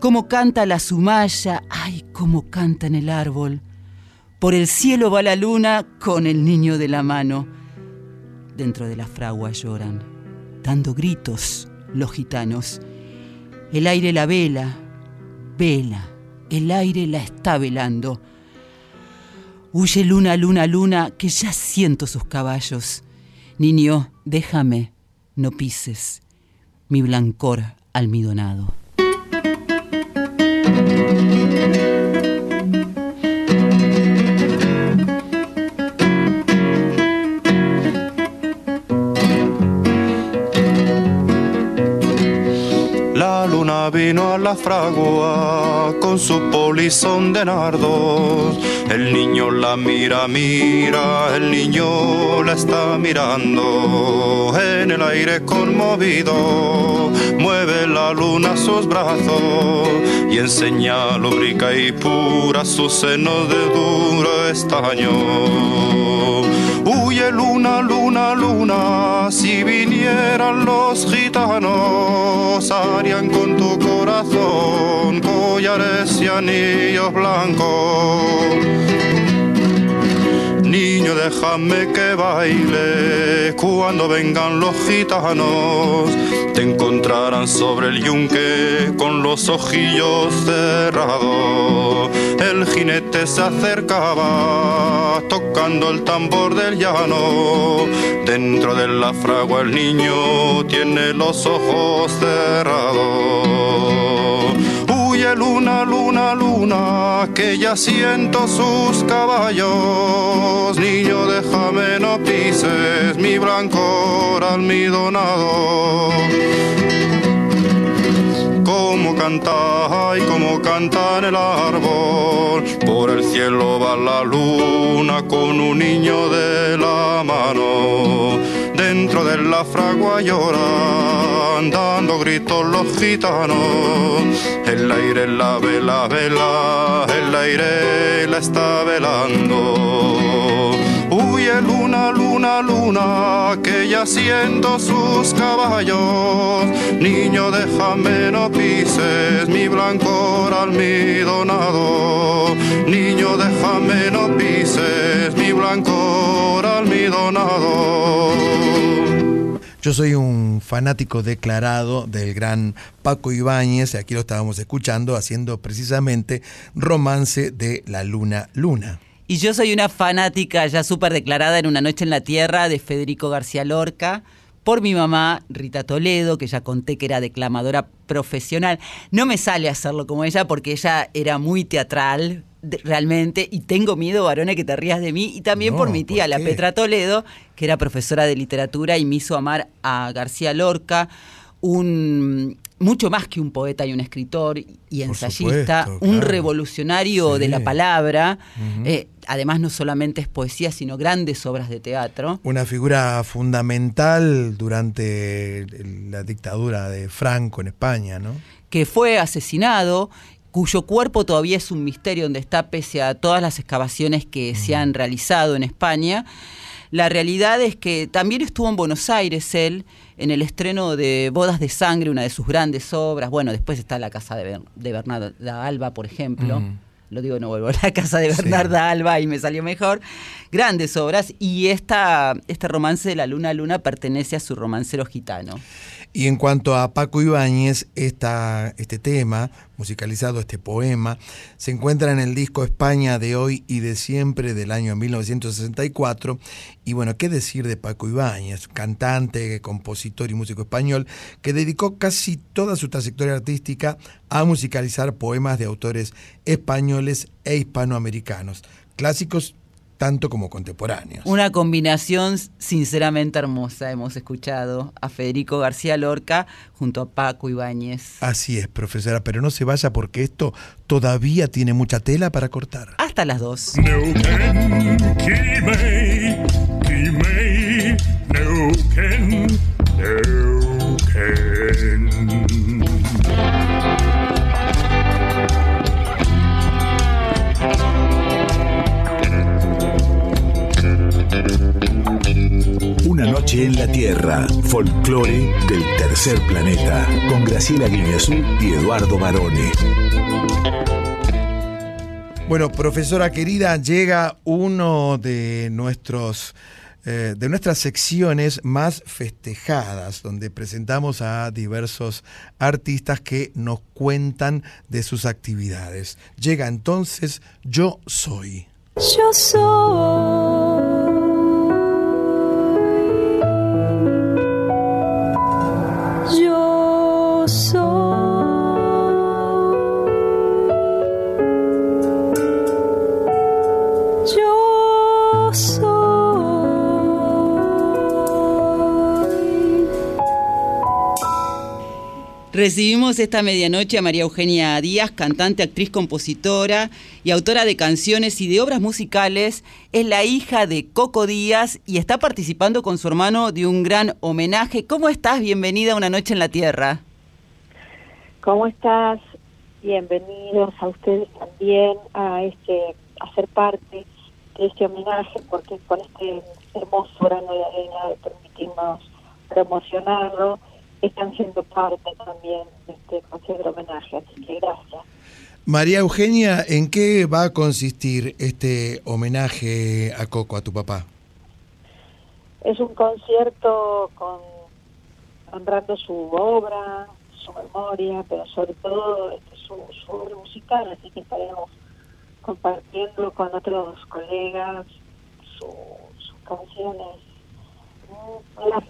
Cómo canta la sumaya, ay, cómo canta en el árbol. Por el cielo va la luna con el niño de la mano. Dentro de la fragua lloran, dando gritos los gitanos. El aire la vela, vela, el aire la está velando. Huye luna, luna, luna, que ya siento sus caballos. Niño, déjame, no pises mi blancor almidonado. Vino a la fragua con su polizón de nardos. El niño la mira, mira, el niño la está mirando. En el aire conmovido, mueve la luna sus brazos y enseña lúbrica y pura sus senos de duro estaño. Huye luna, luna, luna, si vinieran los gitanos, harían con tu corazón collares y anillos blancos. Niño, déjame que baile cuando vengan los gitanos. Te encontrarán sobre el yunque con los ojillos cerrados. El jinete se acercaba tocando el tambor del llano. Dentro de la fragua el niño tiene los ojos cerrados. Luna, luna, luna, que ya siento sus caballos. Niño, déjame, no pises mi blanco almidonado. Como canta y como canta en el árbol, por el cielo va la luna con un niño de la mano. La fragua lloran, dando gritos los gitanos. El aire la vela, vela, el aire la está velando. Huye luna, luna, luna, que ya siento sus caballos. Niño, déjame, no pises mi blanco almidonado. Niño, déjame, no pises mi blanco almidonado. Yo soy un fanático declarado del gran Paco Ibáñez, y aquí lo estábamos escuchando, haciendo precisamente romance de la luna luna. Y yo soy una fanática ya súper declarada en Una Noche en la Tierra de Federico García Lorca, por mi mamá, Rita Toledo, que ya conté que era declamadora profesional. No me sale hacerlo como ella porque ella era muy teatral, realmente, y tengo miedo, varones, que te rías de mí, y también No, por mi tía, ¿por la? Petra Toledo, que era profesora de literatura y me hizo amar a García Lorca, un mucho más que un poeta y un escritor y ensayista, supuesto, un claro. revolucionario de la palabra. Eh, además, no solamente es poesía, sino grandes obras de teatro. Una figura fundamental durante la dictadura de Franco en España, ¿no? que fue asesinado, cuyo cuerpo todavía es un misterio donde está pese a todas las excavaciones que se han realizado en España. La realidad es que también estuvo en Buenos Aires él en el estreno de Bodas de Sangre, una de sus grandes obras. Bueno, después está La Casa de, Ber- de Bernarda Alba, por ejemplo. Ujú. Lo digo, no vuelvo a la casa de Bernarda Alba y me salió mejor. Grandes obras. Y esta, este romance de la Luna Luna pertenece a su romancero gitano. Y en cuanto a Paco Ibáñez, esta, este tema, musicalizado, este poema, se encuentra en el disco España de hoy y de siempre del año 1964. Y bueno, ¿qué decir de Paco Ibáñez? Cantante, compositor y músico español, que dedicó casi toda su trayectoria artística a musicalizar poemas de autores españoles e hispanoamericanos, clásicos tanto como contemporáneos. Una combinación sinceramente hermosa. Hemos escuchado a Federico García Lorca junto a Paco Ibáñez. Así es, profesora, pero no se vaya porque esto todavía tiene mucha tela para cortar. Hasta las dos. Noche en la Tierra, folclore del tercer planeta, con Graciela Guineazú y Eduardo Barone. Bueno, profesora querida, llega uno de nuestros eh, de nuestras secciones más festejadas, donde presentamos a diversos artistas que nos cuentan de sus actividades. Llega entonces Yo Soy. Yo soy. Recibimos esta medianoche a María Eugenia Díaz, cantante, actriz, compositora y autora de canciones y de obras musicales. Es la hija de Coco Díaz y está participando con su hermano de un gran homenaje. ¿Cómo estás? Bienvenida a Una Noche en la Tierra. ¿Cómo estás? Bienvenidos a ustedes también a este a ser parte de este homenaje, porque con este hermoso grano de arena de permitirnos promocionarlo, están siendo parte también de este concierto homenaje. Así que gracias. María Eugenia, ¿en qué va a consistir este homenaje a Coco, a tu papá? Es un concierto con honrando su obra, su memoria, pero sobre todo este, su, su obra musical, así que estaremos compartiendo con otros colegas su- sus canciones.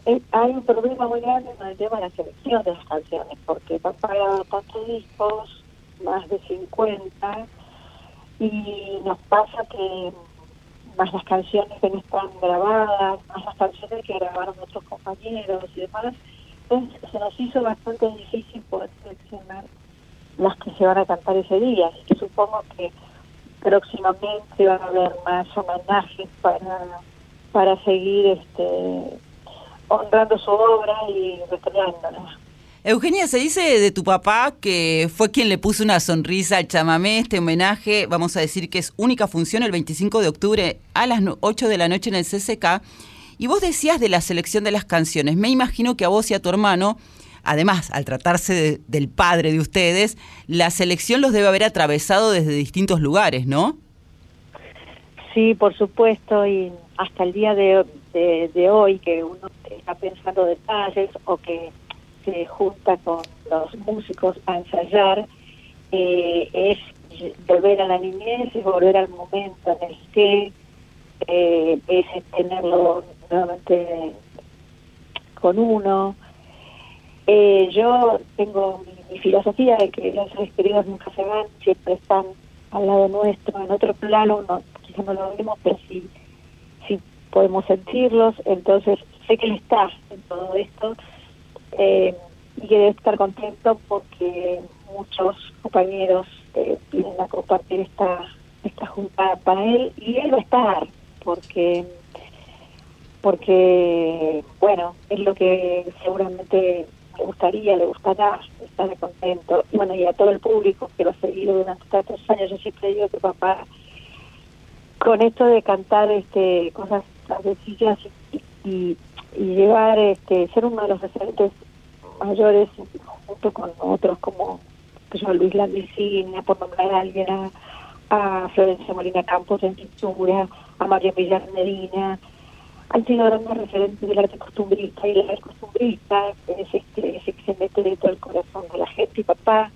Eh, hay un problema muy grande con el tema de la selección de las canciones, porque papá grabado tantos discos, más de 50, y nos pasa que más las canciones que no están grabadas, más las canciones que grabaron otros compañeros y demás, entonces se nos hizo bastante difícil poder seleccionar las que se van a cantar ese día. Así supongo que próximamente van a haber más homenajes para, para seguir este, honrando su obra y recreándola. Eugenia, se dice de tu papá que fue quien le puso una sonrisa al chamamé, este homenaje, vamos a decir que es única función el 25 de octubre a las no- 8 de la noche en el CCK. Y vos decías de la selección de las canciones. Me imagino que a vos y a tu hermano, además, al tratarse de- del padre de ustedes, la selección los debe haber atravesado desde distintos lugares, ¿no? Sí, por supuesto, y hasta el día de, de, de hoy que uno está pensando detalles o que se junta con los músicos a ensayar, eh, es volver a la niñez, es volver al momento en el que eh, es tenerlo nuevamente con uno. Eh, yo tengo mi, mi filosofía de que los seres queridos nunca se van, siempre están al lado nuestro, en otro plano, no, quizá no lo vemos, pero sí, podemos sentirlos, entonces sé que él está en todo esto eh, y que debe estar contento porque muchos compañeros eh, vienen a compartir esta, esta juntada para él y él va a estar porque porque bueno es lo que seguramente le gustaría le gustará estar contento. Bueno y a todo el público que lo ha seguido durante tantos años yo siempre digo que papá con esto de cantar este cosas y, y, llevar este ser uno de los referentes mayores junto con otros como yo, Luis Landicina por nombrar a alguien a, Florencia Molina Campos en pintura a María Villar Medina han sido grandes referentes del arte costumbrista y el arte costumbrista es este ese que se mete dentro del corazón de la gente y papá.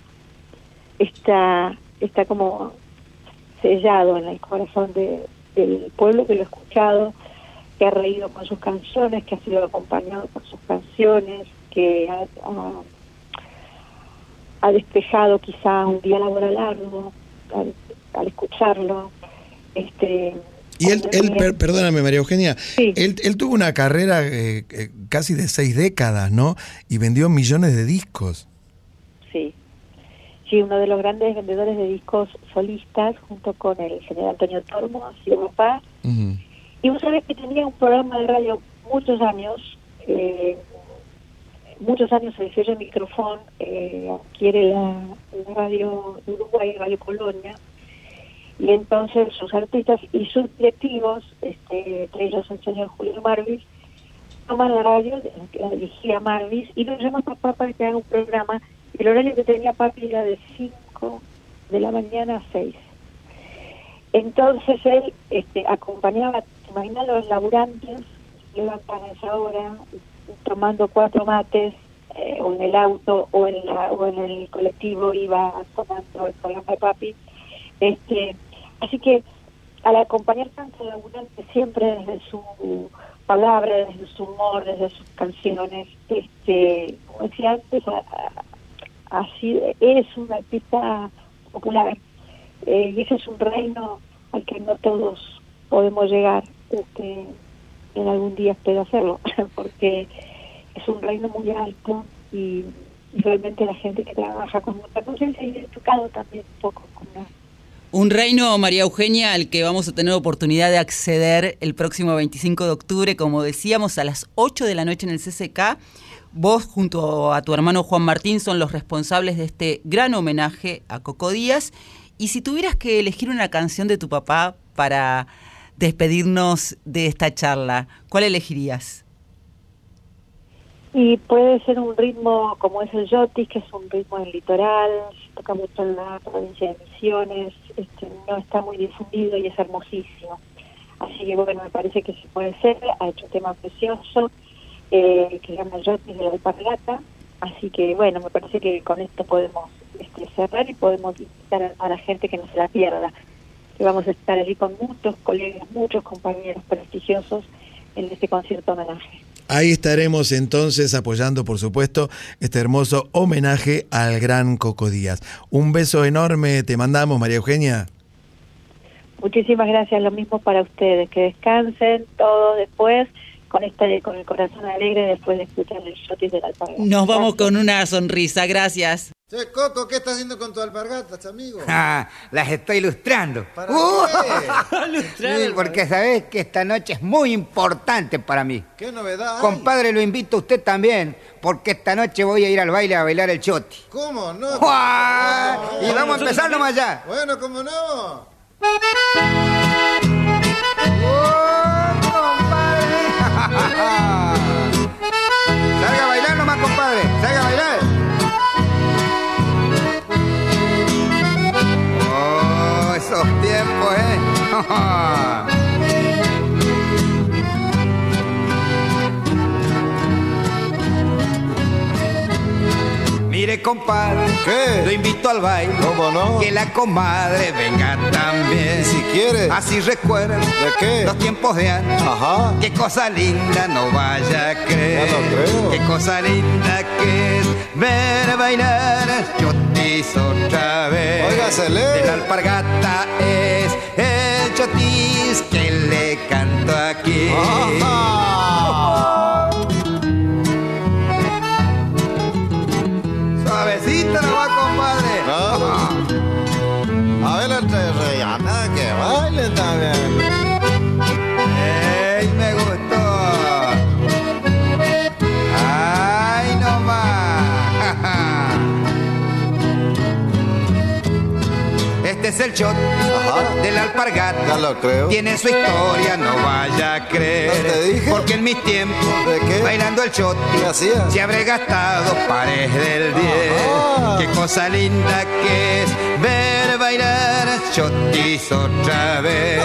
Está está como sellado en el corazón de, del pueblo que lo ha escuchado, que ha reído con sus canciones, que ha sido acompañado por sus canciones, que ha, ha- ha despejado quizá un día laboral largo al, al escucharlo. Este, Y él, él también- per- perdóname María Eugenia, él, él tuvo una carrera eh, eh, casi de seis décadas, ¿no? Y vendió millones de discos. Sí. Sí, uno de los grandes vendedores de discos solistas, junto con el general Antonio Tormo, sido papá. Y vos sabés que tenía un programa de radio muchos años, eh, muchos años el sello micrófono eh, adquiere la, la radio Uruguay, Radio Colonia, y entonces sus artistas y sus directivos, este, entre ellos el señor Julio Marvis, toman la radio, la dirigía Marvis, y lo llaman papá para que haga un programa. El horario que tenía papi era de 5 de la mañana a 6. Entonces él este, acompañaba, imagina los laburantes, levantan a esa hora, tomando cuatro mates, eh, o en el auto, o en, la, o en el colectivo, iba tomando el programa de papi. Este, así que al acompañar tanto laburante siempre desde su palabra, desde su humor, desde sus canciones, este, como decía antes, a- es un artista popular eh, y ese es un reino al que no todos podemos llegar este, en algún día espero hacerlo porque es un reino muy alto y, realmente la gente que trabaja con mucha conciencia y educado también un poco con Un reino, María Eugenia, al que vamos a tener oportunidad de acceder el próximo 25 de octubre, como decíamos, a las 8 de la noche en el CCK. Vos, junto a tu hermano Juan Martín, son los responsables de este gran homenaje a Coco Díaz. Y si tuvieras que elegir una canción de tu papá para despedirnos de esta charla, ¿cuál elegirías? Y puede ser un ritmo como es el yotis, que es un ritmo del litoral, toca mucho en la provincia de Misiones, este, no está muy difundido y es hermosísimo. Así que bueno, me parece que se puede ser, ha hecho un tema precioso, eh, que se llama el yotis de la alpargata, así que bueno, me parece que con esto podemos este, cerrar y podemos invitar a la gente que no se la pierda, que vamos a estar allí con muchos colegas, muchos compañeros prestigiosos en este concierto homenaje. Ahí estaremos entonces apoyando, por supuesto, este hermoso homenaje al gran Coco Díaz. Un beso enorme te mandamos, María Eugenia. Muchísimas gracias, lo mismo para ustedes, que descansen todos después con este con el corazón alegre después de escuchar el shotis de la alpargata. Nos vamos con una sonrisa, gracias. Che, Coco, ¿qué estás haciendo con tu alpargatas, amigo? Ah, las estoy ilustrando. ¿Para Uh, qué? sí, porque sabés que esta noche es muy importante para mí. ¿Qué novedad hay? Compadre, lo invito a usted también, porque esta noche voy a ir al baile a bailar el choti. ¿Cómo? No. Y no, vamos a empezar no, nomás ya. Bueno, ¿cómo no? Salga a bailar nomás, compadre. Salga a bailar. Oh, esos tiempos, ¿eh? Mire, compadre, ¿Qué? lo invito al baile. ¿Cómo no? Que la comadre venga también. Si quiere. Así recuerda ¿De qué? los tiempos de antes. Ajá. Qué cosa linda, no vaya a creer. Ya lo creo. Qué cosa linda que es ver bailar chotis otra vez. Óigasele. De la alpargata es shot Ajá. de la alpargata. Ya lo creo. Tiene su historia, no vaya a creer. ¿No te dije? Porque en mis tiempos, ¿De qué? bailando el shot, se habré gastado pares del 10. Ajá. Qué cosa linda que es ver bailar chotis otra vez.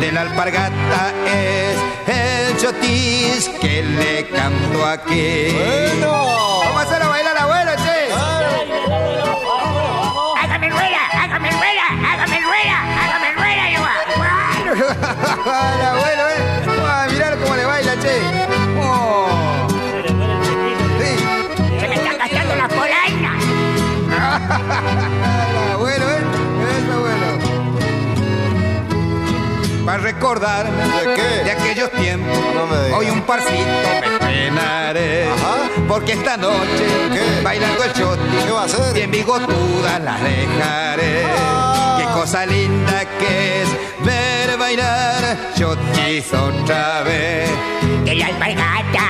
De la alpargata es el chotis que le canto aquí. Bueno. El abuelo, eh. Ah, mirá cómo le baila, che. Oh. Sí. Se me están gastando las polainas. El abuelo, ¿eh? Es abuelo. Para recordarme ¿De qué? de aquellos tiempos, No me digas. hoy un parcito me estrenaré. Ajá. Porque esta noche, ¿Qué? bailando el choti, ¿Qué va a hacer? bien bigotudas las dejaré. Ah. Cosa linda que es ver bailar chotis otra vez. Que la alpargata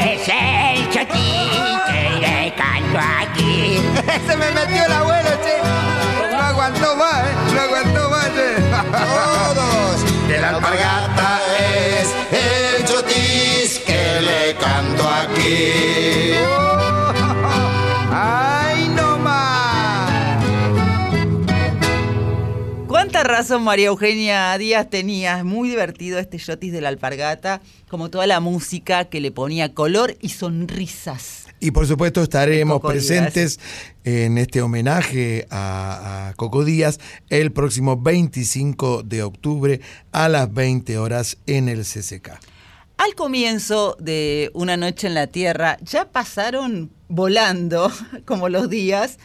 es el chotín que le canto aquí. Se me metió el abuelo, che. No aguantó más, ¿eh? No aguantó más, che. Todos. De la alpargata es el chotis que le canto aquí. ¿Cuánta razón María Eugenia Díaz tenía? Muy divertido este shotis de la alpargata, como toda la música que le ponía color y sonrisas. Y por supuesto estaremos presentes en este homenaje a, a Coco Díaz el próximo 25 de octubre a las 20 horas en el CCK. Al comienzo de Una Noche en la Tierra ya pasaron volando, como los días,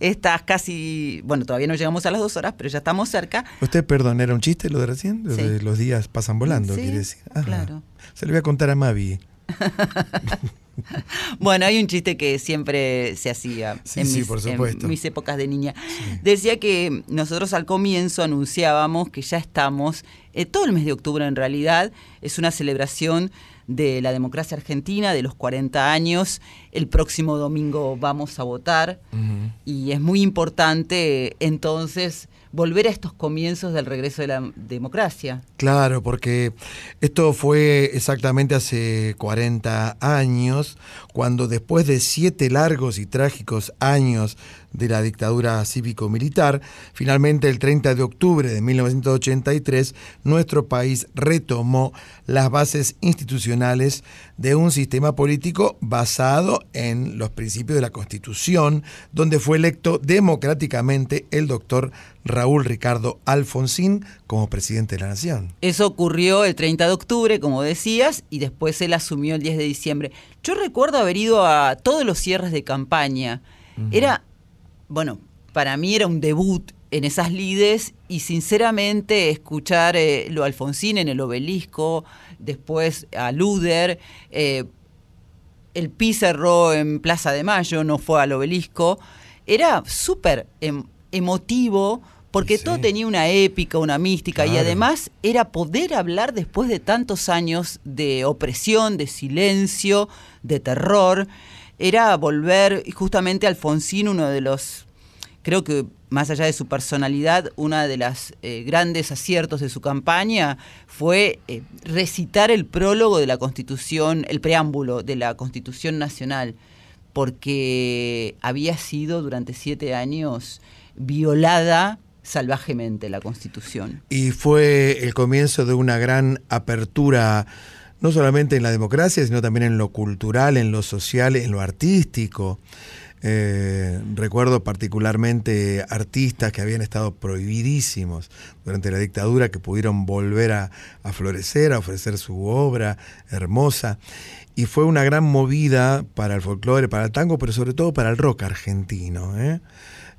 estas casi, bueno, todavía no llegamos a las dos horas, pero ya estamos cerca. Usted, perdón, ¿era un chiste lo de recién? Lo Sí. de los días pasan volando, Sí, quiere decir. Ajá. claro. Se lo voy a contar a Mavi. Bueno, hay un chiste que siempre se hacía Sí, en, sí, mis, por en mis épocas de niña. Decía que nosotros al comienzo anunciábamos que ya estamos, eh, todo el mes de octubre en realidad, es una celebración de la democracia argentina, de los 40 años. El próximo domingo vamos a votar y es muy importante entonces volver a estos comienzos del regreso de la democracia. Claro, porque esto fue exactamente hace 40 años, cuando después de siete largos y trágicos años de la dictadura cívico-militar, finalmente el 30 de octubre de 1983, nuestro país retomó las bases institucionales de un sistema político basado en los principios de la Constitución, donde fue electo democráticamente el doctor Raúl Ricardo Alfonsín como presidente de la Nación. Eso ocurrió el 30 de octubre, como decías, y después él asumió el 10 de diciembre. Yo recuerdo haber ido a todos los cierres de campaña. Era, bueno, para mí era un debut en esas lides y sinceramente escuchar eh, lo Alfonsín en el obelisco, después a Luder, eh, el Pi cerró en Plaza de Mayo, no fue al obelisco, era súper em- emotivo porque todo tenía una épica, una mística y además era poder hablar después de tantos años de opresión, de silencio, de terror. Era volver, justamente Alfonsín, uno de los, creo que más allá de su personalidad, una de las eh, grandes aciertos de su campaña fue eh, recitar el prólogo de la Constitución, el preámbulo de la Constitución Nacional, porque había sido durante siete años violada salvajemente la Constitución. Y fue el comienzo de una gran apertura, no solamente en la democracia, sino también en lo cultural, en lo social, en lo artístico. Eh, recuerdo particularmente artistas que habían estado prohibidísimos durante la dictadura que pudieron volver a, florecer, a ofrecer su obra hermosa. Y fue una gran movida para el folclore, para el tango, pero sobre todo para el rock argentino. ¿eh?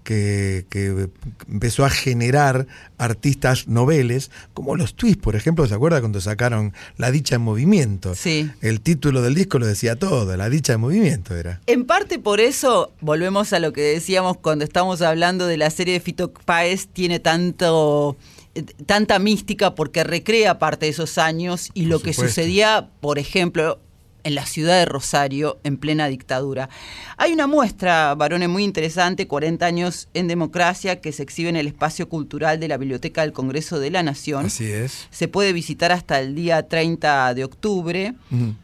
Que, que empezó a generar artistas noveles, como los Twists, por ejemplo, ¿se acuerda cuando sacaron La dicha en movimiento? Sí. El título del disco lo decía todo, La dicha en movimiento era. En parte por eso, volvemos a lo que decíamos cuando estamos hablando de la serie de Fito Páez, tiene tanto eh, tanta mística porque recrea parte de esos años y lo que sucedía, por ejemplo, en la ciudad de Rosario en plena dictadura. Hay una muestra, varones, muy interesante, 40 años en democracia, que se exhibe en el espacio cultural de la Biblioteca del Congreso de la Nación. Así es. Se puede visitar hasta el día 30 de octubre.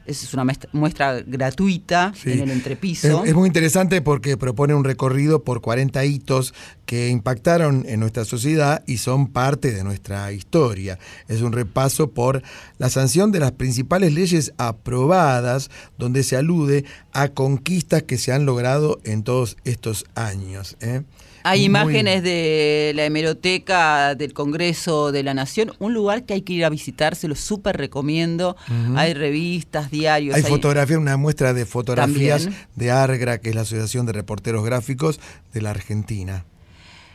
Esa es una muestra- muestra gratuita Sí. en el entrepiso. Es, es muy interesante porque propone un recorrido por 40 hitos que impactaron en nuestra sociedad y son parte de nuestra historia. Es un repaso por la sanción de las principales leyes aprobadas, donde se alude a conquistas que se han logrado en todos estos años. ¿eh? Hay Muy- imágenes de la hemeroteca del Congreso de la Nación, un lugar que hay que ir a visitar, se lo súper recomiendo. Hay revistas, diarios. Hay fotografía, una muestra de fotografías También. de ARGRA, que es la Asociación de Reporteros Gráficos de la Argentina.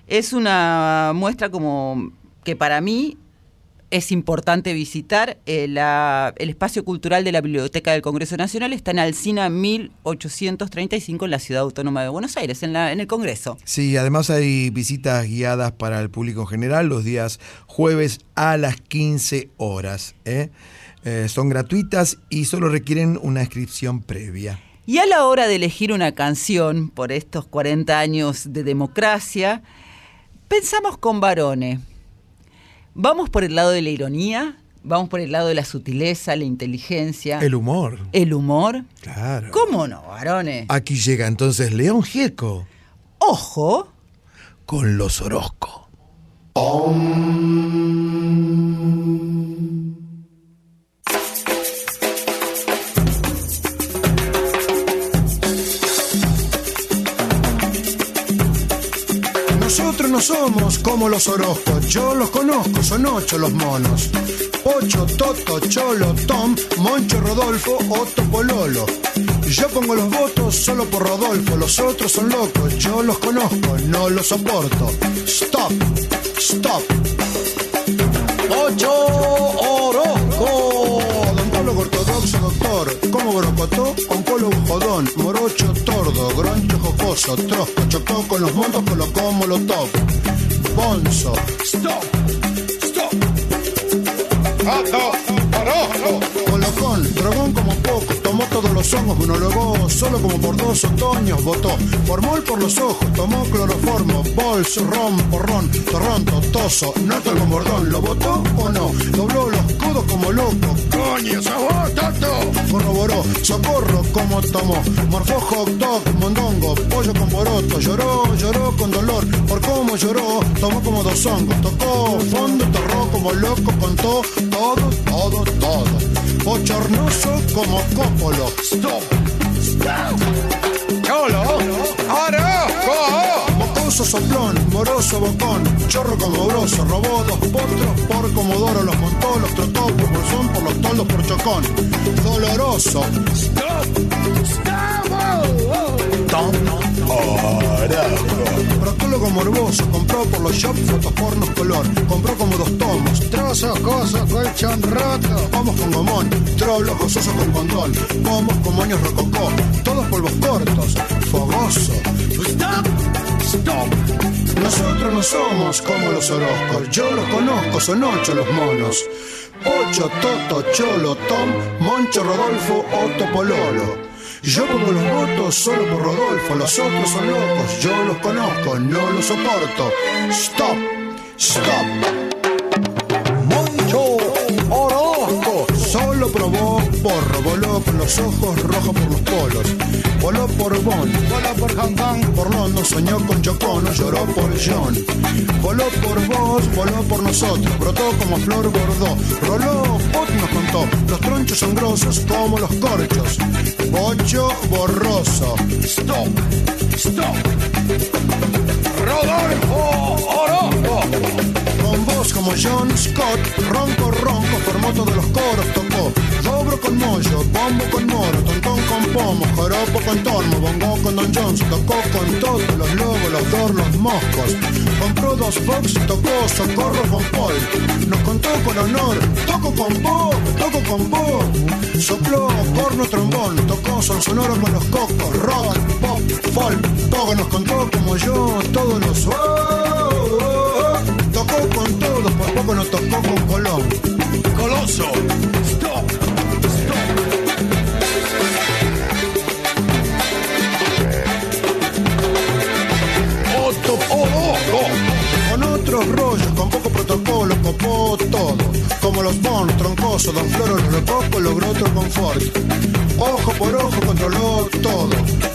Es una muestra como que para mí es importante visitar. Eh, la- el espacio cultural de la Biblioteca del Congreso Nacional está en Alcina 1835 en la Ciudad Autónoma de Buenos Aires, en, la, en el Congreso. Sí, además hay visitas guiadas para el público en general los días jueves a las 15 horas. ¿eh? Eh, son gratuitas y solo requieren una inscripción previa. Y a la hora de elegir una canción por estos 40 años de democracia, pensamos con varones. ¿Vamos por el lado de la ironía? ¿Vamos por el lado de la sutileza, la inteligencia? El humor. ¿El humor? Claro. ¿Cómo no, varones? Aquí llega entonces León Gieco ¡Ojo! con los Orozco. Nosotros no somos como los Orozcos, yo los conozco, son ocho los monos. Pocho, Toto, Cholo, Tom, Moncho, Rodolfo, Otto, Pololo. Yo pongo los votos solo por Rodolfo, los otros son locos, yo los conozco, no los soporto. Stop, stop. Ocho como borocotó, oncólogo algodón, morocho, tordo, groncho, jocoso, trosco, chocó con los montos, colocó molotov. Bonzo, stop, stop. Colocón, drogón como poco, tomó todos los hongos, monologó solo como por dos otoños, votó. Formol por los ojos, tomó cloroformo, bols, ron, porrón, torrón, totoso, noto el bordón, ¿lo votó o no? Dobló los codos como loco, coño, sabor, tonto. Corroboró, socorro como tomó, morfó hot dog, mondongo, pollo con poroto, lloró, lloró con dolor, por cómo lloró, tomó como dos hongos, tocó fondo, torró como loco, contó todo, todo, todo. Bochornoso como cópolo. Stop. Stop. Cholo. Oroco. Mocoso soplón, moroso bocón, chorro como broso, robó dos potros por comodoro, los montó, los trotó por bolsón, por los toldos por chocón. Doloroso. Stop. Stop. Tom. Proctólogo morboso, compró por los shops fotopornos color, compró como dos tomos, trozo, coso, colchón roto, pomos con gomón, trolo, gozoso con condón, pomos con moños rococó, todos polvos cortos, fogoso. Stop, stop. Nosotros no somos como los Orozcos, yo los conozco, son ocho los monos. Ocho, Toto, Cholo, Tom, Moncho, Rodolfo, Otto, Pololo. Yo pongo los votos solo por Rodolfo, los otros son locos, yo los conozco, no los soporto. Stop, stop. Solo probó porro, voló con los ojos rojos por los polos. Voló por Bon, voló por Kong, por London, soñó con Chocono, lloró por John. Voló por vos, voló por nosotros, brotó como flor bordó. Roló, Pot nos contó, los tronchos son grosos como los corchos. Bocho borroso. Stop, stop. Rodolfo Orozco. Como John Scott, ronco, ronco, formó todos los coros, tocó. Dobro con mollo, bombo con moro, tontón con pomo, joropo con tormo, bongo con Don Jones, tocó con todos los lobos, los dor, los moscos. Compró dos Fox, tocó socorro con Paul. Nos contó con honor, toco con Bob, toco con Bob. Sopló corno trombón, tocó son sonoro con los cocos, rock, pop, folk. Todo nos contó como yo, todos los... oh. Tocó con todos, por poco no tocó con Colón. Coloso. Otros rollos, con poco protocolo, copó todo. Como los Bon, troncoso, Don Floro, los Rococo, logró otro confort. Ojo por ojo, controló todo.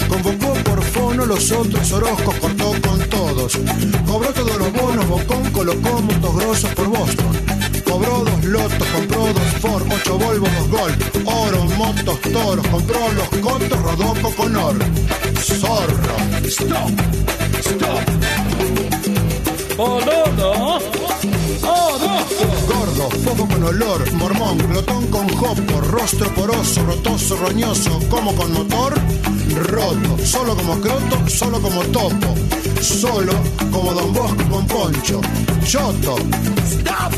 Convocó por fono los otros Orozcos, cortó con todos. Cobró todos los bonos, Bocón colocó motos grosos por Boston. Cobró dos lotos, compró dos Ford, ocho Volvo, dos Gol, oro, motos, toros, compró los cotos, Rodoco con or. Zorro. Stop. Stop. Boludo. Gordo, fuego con olor, mormón, glotón con jopo, rostro poroso, rotoso, roñoso, como con motor, roto, solo como croto, solo como topo, solo como Don Bosco con poncho, choto. Stop,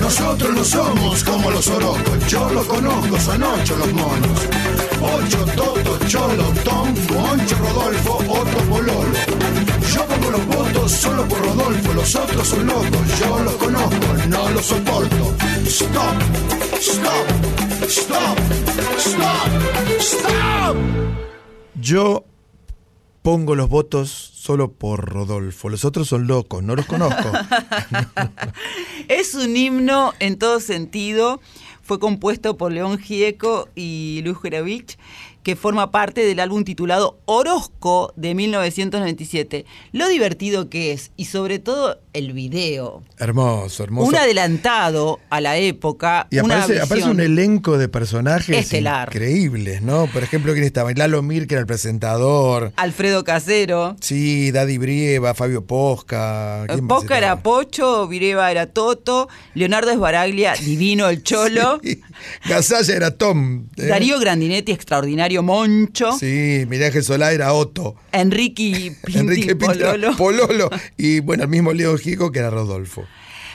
Nosotros no somos como los orocos, yo los conozco, son ocho los monos. Ocho, Toto, Cholo, Tom, Moncho, Rodolfo, Otto, Pololo. Yo pongo los votos solo por Rodolfo, los otros son locos, yo los conozco, no los soporto. Stop, stop, stop, stop, stop. Yo pongo los votos solo por Rodolfo. Los otros son locos, no los conozco. Es un himno en todo sentido. Fue compuesto por León Gieco y Luis Juravich, que forma parte del álbum titulado Orozco de 1997. Lo divertido que es y sobre todo el video. hermoso, hermoso. Un adelantado a la época. y una aparece, aparece un elenco de personajes Estelar. increíbles, ¿no? Por ejemplo, ¿quién estaba? Lalo Mir, que era el presentador. Alfredo Casero. Sí, Daddy Brieva, Fabio Posca. ¿quién más Posca era Pocho, Vireva era Toto, Leonardo Esbaraglia, divino el cholo, Gasalla era Tom. ¿eh? Darío Grandinetti, extraordinario Moncho, Sí, Miguel Solá era Otto. Enrique Pinti Enrique Pololo. Pololo. Y bueno, el mismo Leo Gico que era Rodolfo.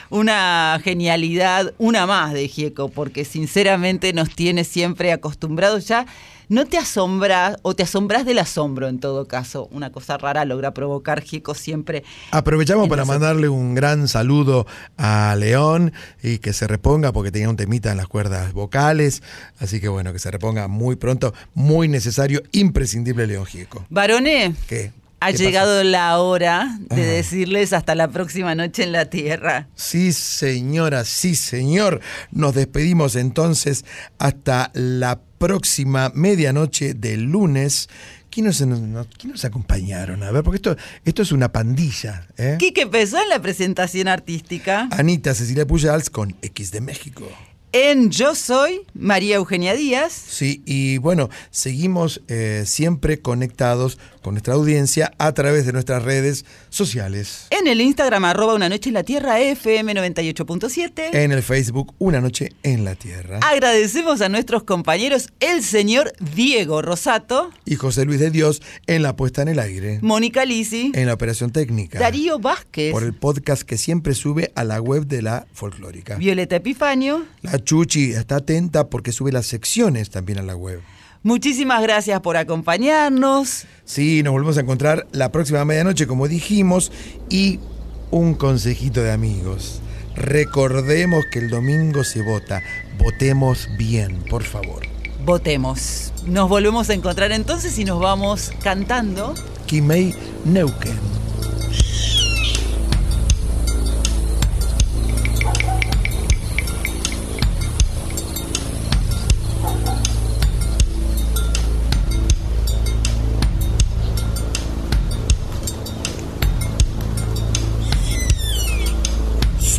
una genialidad, una más de Gieco, porque sinceramente nos tiene siempre acostumbrados ya. No te asombras, o te asombras del asombro en todo caso. Una cosa rara logra provocar Gieco siempre. Aprovechamos para mandarle un gran saludo a León y que se reponga porque tenía un temita en las cuerdas vocales. Así que bueno, que se reponga muy pronto. Muy necesario, imprescindible León Gieco. Varones, ¿Qué? Ha ¿Qué llegado la hora de Ah. decirles hasta la próxima noche en la Tierra. Sí, señora, sí, señor. Nos despedimos entonces hasta la próxima medianoche del lunes. ¿Quiénes nos, nos- quién nos acompañaron? A ver, porque esto, esto es una pandilla. ¿eh? Quique empezó en la presentación artística. Anita Cecilia Pujals con X de México. En Yo Soy, María Eugenia Díaz. Sí, y bueno, seguimos eh, siempre conectados con nuestra audiencia a través de nuestras redes sociales. En el Instagram, arroba una noche en la tierra, FM 98.7. En el Facebook, Una Noche en la Tierra. Agradecemos a nuestros compañeros, el señor Diego Rosato, Y José Luis de Dios en la puesta en el aire. Mónica Lisi, En la operación técnica. Darío Vázquez, Por el podcast que siempre sube a la web de la folclórica. Violeta Epifanio. La Chuchi está atenta porque sube las secciones también a la web. Muchísimas gracias por acompañarnos. Sí, nos volvemos a encontrar la próxima medianoche, como dijimos, y un consejito de amigos. Recordemos que el domingo se vota. Votemos bien, por favor. Votemos. Nos volvemos a encontrar entonces y nos vamos cantando. Kimei Neuquén.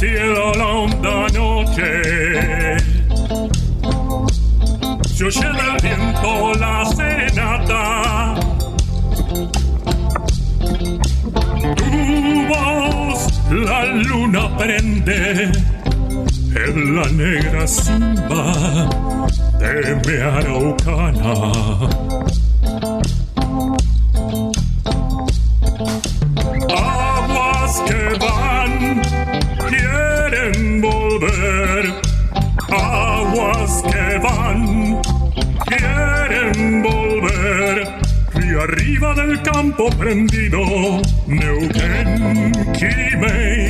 Cielo la honda noche. Se oye del viento la serenata. Tu voz la luna prende en la negra simba de mi araucana del campo prendido Neuquén Quimei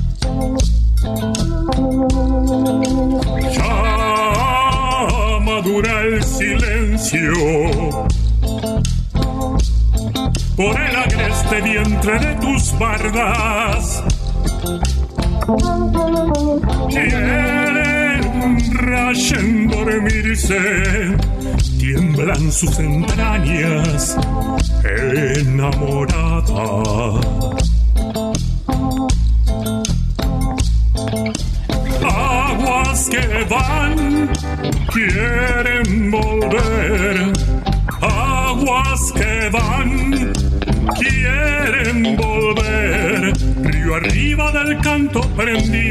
Tus bardas. Quieren rayen dormirse, tiemblan sus entrañas enamorada. Canto prendido,